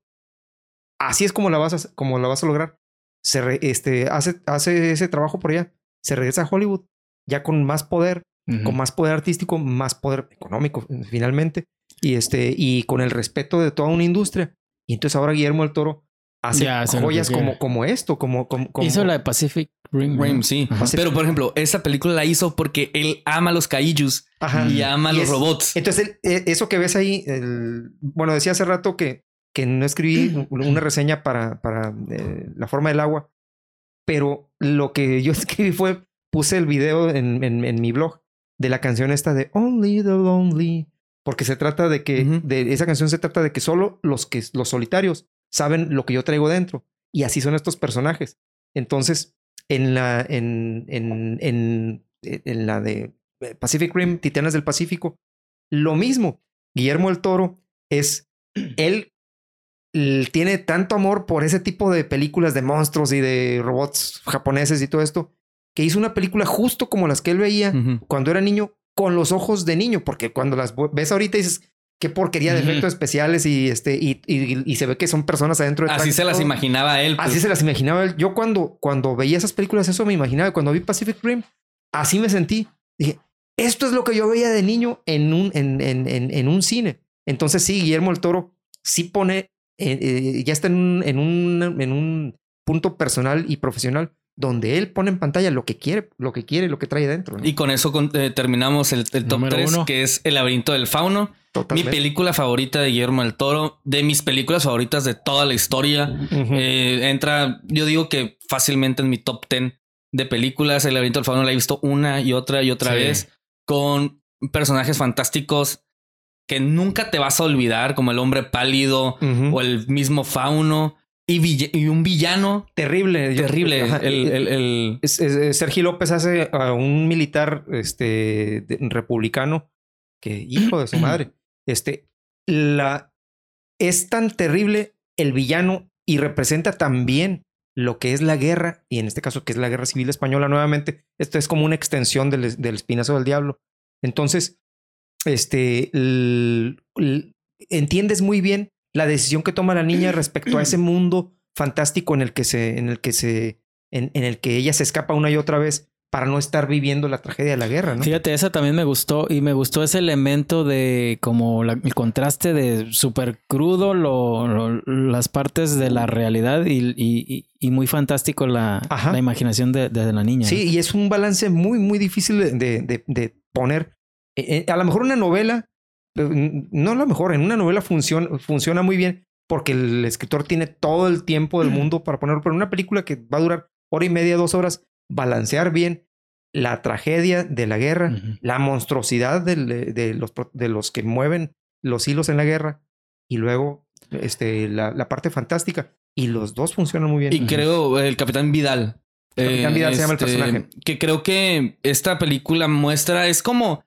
S4: así es como la vas a, como la vas a lograr. Se re- este, hace, hace ese trabajo por allá, se regresa a Hollywood ya con más poder con más poder artístico, más poder económico, finalmente, y este, y con el respeto de toda una industria. Y entonces ahora Guillermo del Toro hace
S2: Ya
S4: joyas como, como esto, como, como, como-
S2: Hizo la de Pacific Rim.
S3: Rim, sí.
S2: Ajá.
S3: Pero, por ejemplo, esa película la hizo porque él ama los kaijus
S4: Ajá.
S3: y ama
S4: Y
S3: los
S4: es-
S3: robots.
S4: Entonces, el- eh, eso que ves ahí, el- bueno, decía hace rato que, que no escribí una reseña para, para eh, La forma del agua, pero lo que yo escribí fue, puse el video en, en- en mi blog de la canción esta de Only the Lonely, porque se trata de que, de esa canción se trata de que solo los, que, los solitarios saben lo que yo traigo dentro, y así son estos personajes. Entonces, en la, en, en, en, en la de Pacific Rim, Titanes del Pacífico, lo mismo. Guillermo el Toro es él tiene tanto amor por ese tipo de películas de monstruos y de robots japoneses y todo esto que hizo una película justo como las que él veía cuando era niño con los ojos de niño, porque cuando las ves ahorita dices qué porquería de efectos especiales y este y, y- y se ve que son personas adentro de
S3: Así se las imaginaba él. pues.
S4: Así se las imaginaba él. Yo cuando, cuando veía esas películas, eso me imaginaba. Cuando vi Pacific Rim, así me sentí. Dije, esto es lo que yo veía de niño en un, en, en, en, en un cine. Entonces, sí, Guillermo el Toro sí pone, eh, eh, ya está en un, en, un, en un punto personal y profesional donde él pone en pantalla lo que quiere, lo que quiere, lo que trae dentro. ¿no?
S3: Y con eso con- eh, terminamos el, el top
S2: Número
S3: 3,
S2: uno.
S3: que es El laberinto del fauno.
S4: Totalmente.
S3: Mi película favorita de Guillermo del Toro, de mis películas favoritas de toda la historia. Eh, entra, yo digo que fácilmente en mi top 10 de películas. El laberinto del fauno la he visto una y otra y otra
S2: Sí.
S3: vez con personajes fantásticos que nunca te vas a olvidar, como el hombre pálido o el mismo fauno y, un villano
S4: Terrible.
S3: terrible. El, el- el-
S4: Es- es- es- Sergio López hace a un militar este, de- republicano que, hijo de su madre, este, la, es tan terrible el villano y representa también lo que es la guerra, y en este caso que es la guerra civil española nuevamente, esto es como una extensión del, del espinazo del diablo. Entonces, este, entiendes muy bien la decisión que toma la niña respecto a ese mundo fantástico en el que se, en el que se, en, en el que ella se escapa una y otra vez para no estar viviendo la tragedia de la guerra, ¿no?
S2: Fíjate, esa también me gustó y me gustó ese elemento de como la- el contraste de súper crudo, lo- lo- las partes de la realidad y, y- y- muy fantástico la, la imaginación de, de la niña.
S4: Sí, y es un balance muy, muy difícil de, de- poner. Eh, eh, a lo mejor una novela, no a lo mejor, en una novela funciona, funciona muy bien porque el escritor tiene todo el tiempo del mundo para ponerlo, pero en una película que va a durar hora y media, dos horas, balancear bien la tragedia de la guerra, la monstruosidad del- de, los, de los que mueven los hilos en la guerra y luego este, la, la parte fantástica. Y los dos funcionan muy bien.
S3: Y creo el Capitán Vidal. eh,
S4: Capitán Vidal se llama el personaje.
S3: Que creo que esta película muestra, es como,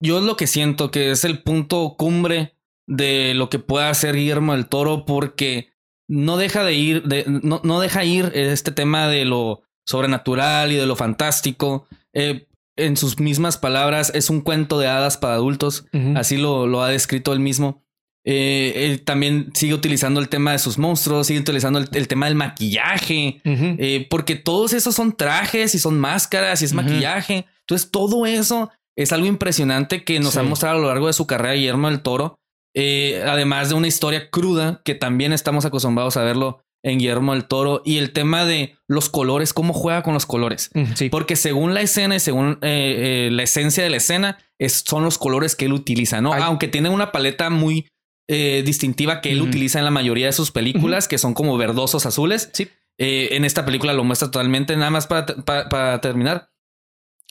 S3: yo es lo que siento que es el punto cumbre de lo que pueda hacer Guillermo del Toro porque no deja de ir, de, no, no deja ir este tema de lo sobrenatural y de lo fantástico. Eh, en sus mismas palabras, es un cuento de hadas para adultos. Así lo, lo ha descrito él mismo. Eh, él también sigue utilizando el tema de sus monstruos, sigue utilizando el, el tema del maquillaje, eh, porque todos esos son trajes y son máscaras y es maquillaje. Entonces, todo eso es algo impresionante que nos
S2: Sí.
S3: ha mostrado a lo largo de su carrera Guillermo del Toro. Eh, además de una historia cruda que también estamos acostumbrados a verlo en Guillermo del Toro y el tema de los colores, cómo juega con los colores.
S4: Ujú, Sí.
S3: Porque según la escena y según eh, eh, la esencia de la escena, es, son los colores que él utiliza, ¿no?
S4: Ay.
S3: Aunque tiene una paleta muy eh, distintiva que él utiliza en la mayoría de sus películas, que son como verdosos azules.
S4: Sí.
S3: En esta película lo muestra totalmente. Nada más para, para terminar.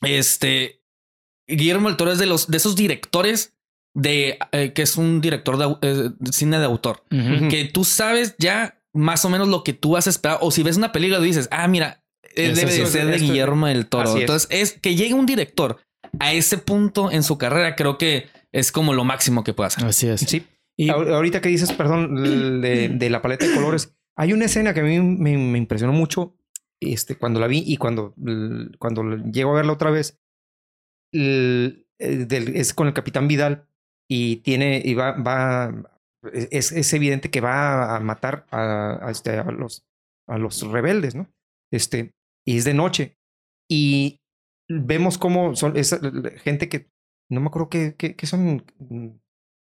S3: Este Guillermo del Toro es de los de esos directores de eh, que es un director de, eh, de cine de autor que tú sabes ya más o menos lo que tú vas a esperar. O si ves una película dices, ah, mira, eh,
S2: Eso
S3: debe
S2: sí,
S3: de ser de
S4: esto-
S3: Guillermo del Toro.
S4: así es.
S3: Entonces, es que llegue un director a ese punto en su carrera, creo que es como lo máximo que puede hacer.
S2: Así es.
S4: Sí.
S2: Y
S4: Ahor- Ahorita que dices, perdón, de, de la paleta de colores, hay una escena que a mí me, me impresionó mucho este, cuando la vi y cuando, cuando llego a verla otra vez. Eh, del- es con el capitán Vidal y tiene y va, va es, es evidente que va a matar a, a este, a los, a los rebeldes, ¿no? Este, y es de noche. Y vemos cómo son esa gente que no me acuerdo que, que, son, mm,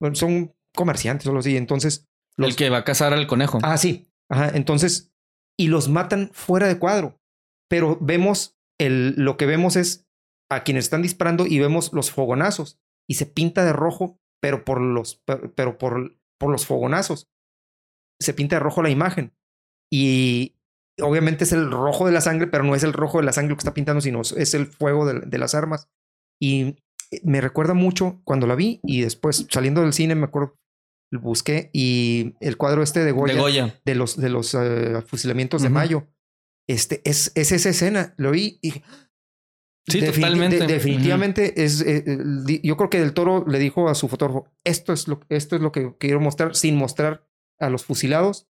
S4: bueno, son comerciantes o algo así. Entonces,
S3: el que va a cazar al conejo.
S4: Ah, sí. Ajá. Entonces, y los matan fuera de cuadro. Pero vemos el, lo que vemos es a quienes están disparando y vemos los fogonazos y se pinta de rojo, pero por los, pero por, por los fogonazos. Se pinta de rojo la imagen. Y obviamente es el rojo de la sangre, pero no es el rojo de la sangre lo que está pintando, sino es el fuego de, de las armas. Y me recuerda mucho cuando la vi y después saliendo del cine me acuerdo busqué y el cuadro este de Goya, de, los, de los eh, fusilamientos de mayo, este, es, es esa escena, lo vi y...
S3: Sí, totalmente.
S4: definitivamente es. Eh, eh, yo creo que Del Toro le dijo a su fotógrafo: esto es, lo, esto es lo que quiero mostrar, sin mostrar a los fusilados,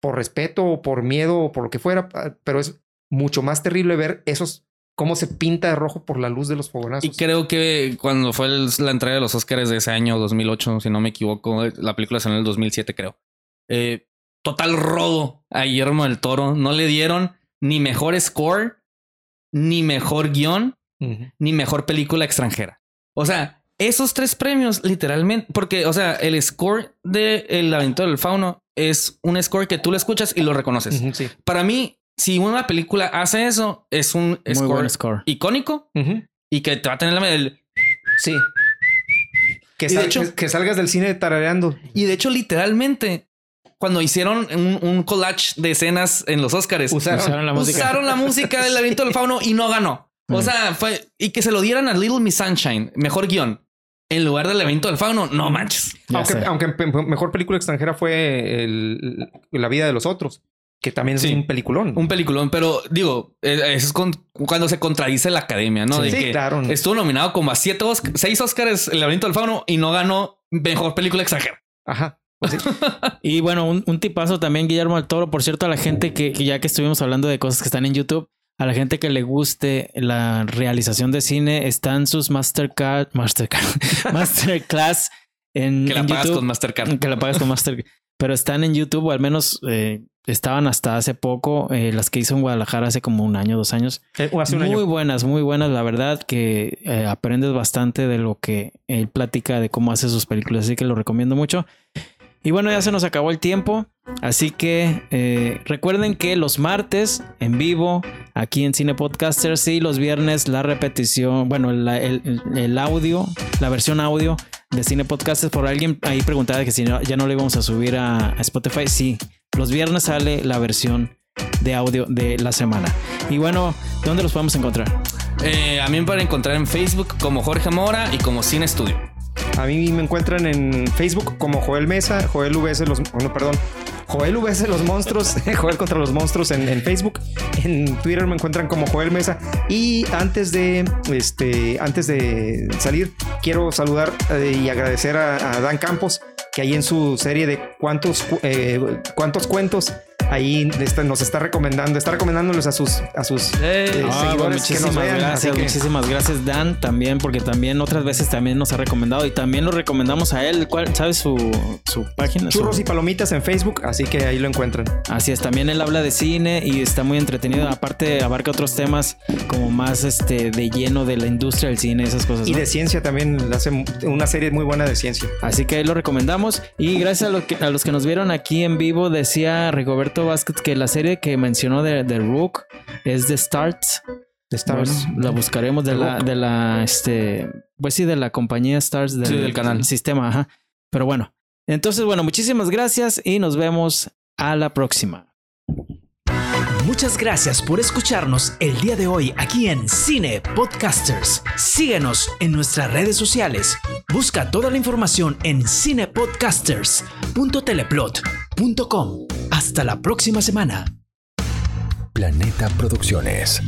S4: por respeto o por miedo o por lo que fuera, pero es mucho más terrible ver esos cómo se pinta de rojo por la luz de los fogonazos.
S3: Y creo que cuando fue la entrega de los Oscars de ese año, 2008, si no me equivoco, la película salió en el 2007, creo. Eh, total robo a Guillermo del Toro. No le dieron ni mejor score, ni mejor guion, ni mejor película extranjera. O sea, esos tres premios, literalmente, porque, o sea, el score de El laberinto del fauno es un score que tú lo escuchas y lo reconoces. Para mí, si una película hace eso, es un score, icónico y que te va a tener el...
S4: Sí. Que, que, salgas del cine tarareando.
S3: Y de hecho, literalmente, cuando hicieron un, collage de escenas en los Oscars,
S2: usaron, la música.
S3: Usaron la música del laberinto del fauno y no ganó. O sea, fue y que se lo dieran a Little Miss Sunshine, mejor guion, en lugar del laberinto del fauno, no manches.
S4: Aunque, mejor película extranjera fue La vida de los otros que también es un peliculón.
S3: Un peliculón, pero digo, eh, es cuando se contradice la academia, ¿no?
S4: Sí, claro.
S3: Estuvo nominado como a siete, seis Oscars El laberinto del fauno y no ganó mejor película extranjera.
S4: Ajá.
S2: Pues y bueno, un, tipazo también, Guillermo del Toro. Por cierto, a la gente que, ya que estuvimos hablando de cosas que están en YouTube, a la gente que le guste la realización de cine, están sus Mastercard, Mastercard, Masterclass en,
S3: que la pagas con Mastercard.
S2: Que la pagas con Mastercard. Pero están en YouTube, o al menos eh, estaban hasta hace poco, eh, las que hizo en Guadalajara hace como un año, dos años.
S4: Eh,
S2: muy buenas, muy buenas. La verdad que eh, aprendes bastante de lo que él platica de cómo hace sus películas, así que lo recomiendo mucho. Y bueno, ya se nos acabó el tiempo, así que recuerden que los martes en vivo aquí en Cine Podcasters y los viernes la repetición, bueno, el, audio, la versión audio de Cine Podcasters. Por alguien ahí preguntaba que si ya no lo íbamos a subir a, a Spotify, sí, los viernes sale la versión de audio de la semana. Y bueno, ¿dónde los podemos encontrar?
S3: Eh, a mí me pueden encontrar en Facebook como Jorge Mora y como Cine Estudio.
S4: A mí me encuentran en Facebook como Joel Mesa, Joel VS los... No, perdón. Joel VS Los Monstruos, Joel contra los Monstruos en, Facebook. En Twitter me encuentran como Joel Mesa. Y antes de, este, antes de salir, quiero saludar eh, y agradecer a Dan Campos que ahí en su serie de cuántos, eh, cuántos cuentos ahí nos está recomendando, está recomendándoles a sus, a sus eh, ah, seguidores
S2: que nos vean. Gracias, Muchísimas gracias, Dan, también, porque también otras veces también nos ha recomendado y también lo recomendamos a él. ¿Cuál, ¿Sabes su, su página?
S4: Churros y Palomitas en Facebook, así que ahí lo encuentran.
S2: Así es, también él habla de cine y está muy entretenido. Aparte, abarca otros temas como más este de lleno de la industria del cine, esas cosas.
S4: Y de ciencia también, hace una serie muy buena de ciencia.
S2: Así que ahí lo recomendamos. Y gracias a, que, a los que nos vieron aquí en vivo, decía Rigoberto que la serie que mencionó de, de Rook es The Starts.
S4: The Stars.
S2: la buscaremos de la, de la, este, pues sí, de la compañía Stars del, canal. Sistema, ajá. Pero bueno. Entonces, bueno, muchísimas gracias y nos vemos a la próxima.
S1: Muchas gracias por escucharnos el día de hoy aquí en Cine Podcasters. Síguenos en nuestras redes sociales. Busca toda la información en cinepodcasters.teleplot.com. Hasta la próxima semana.
S5: Planeta Producciones.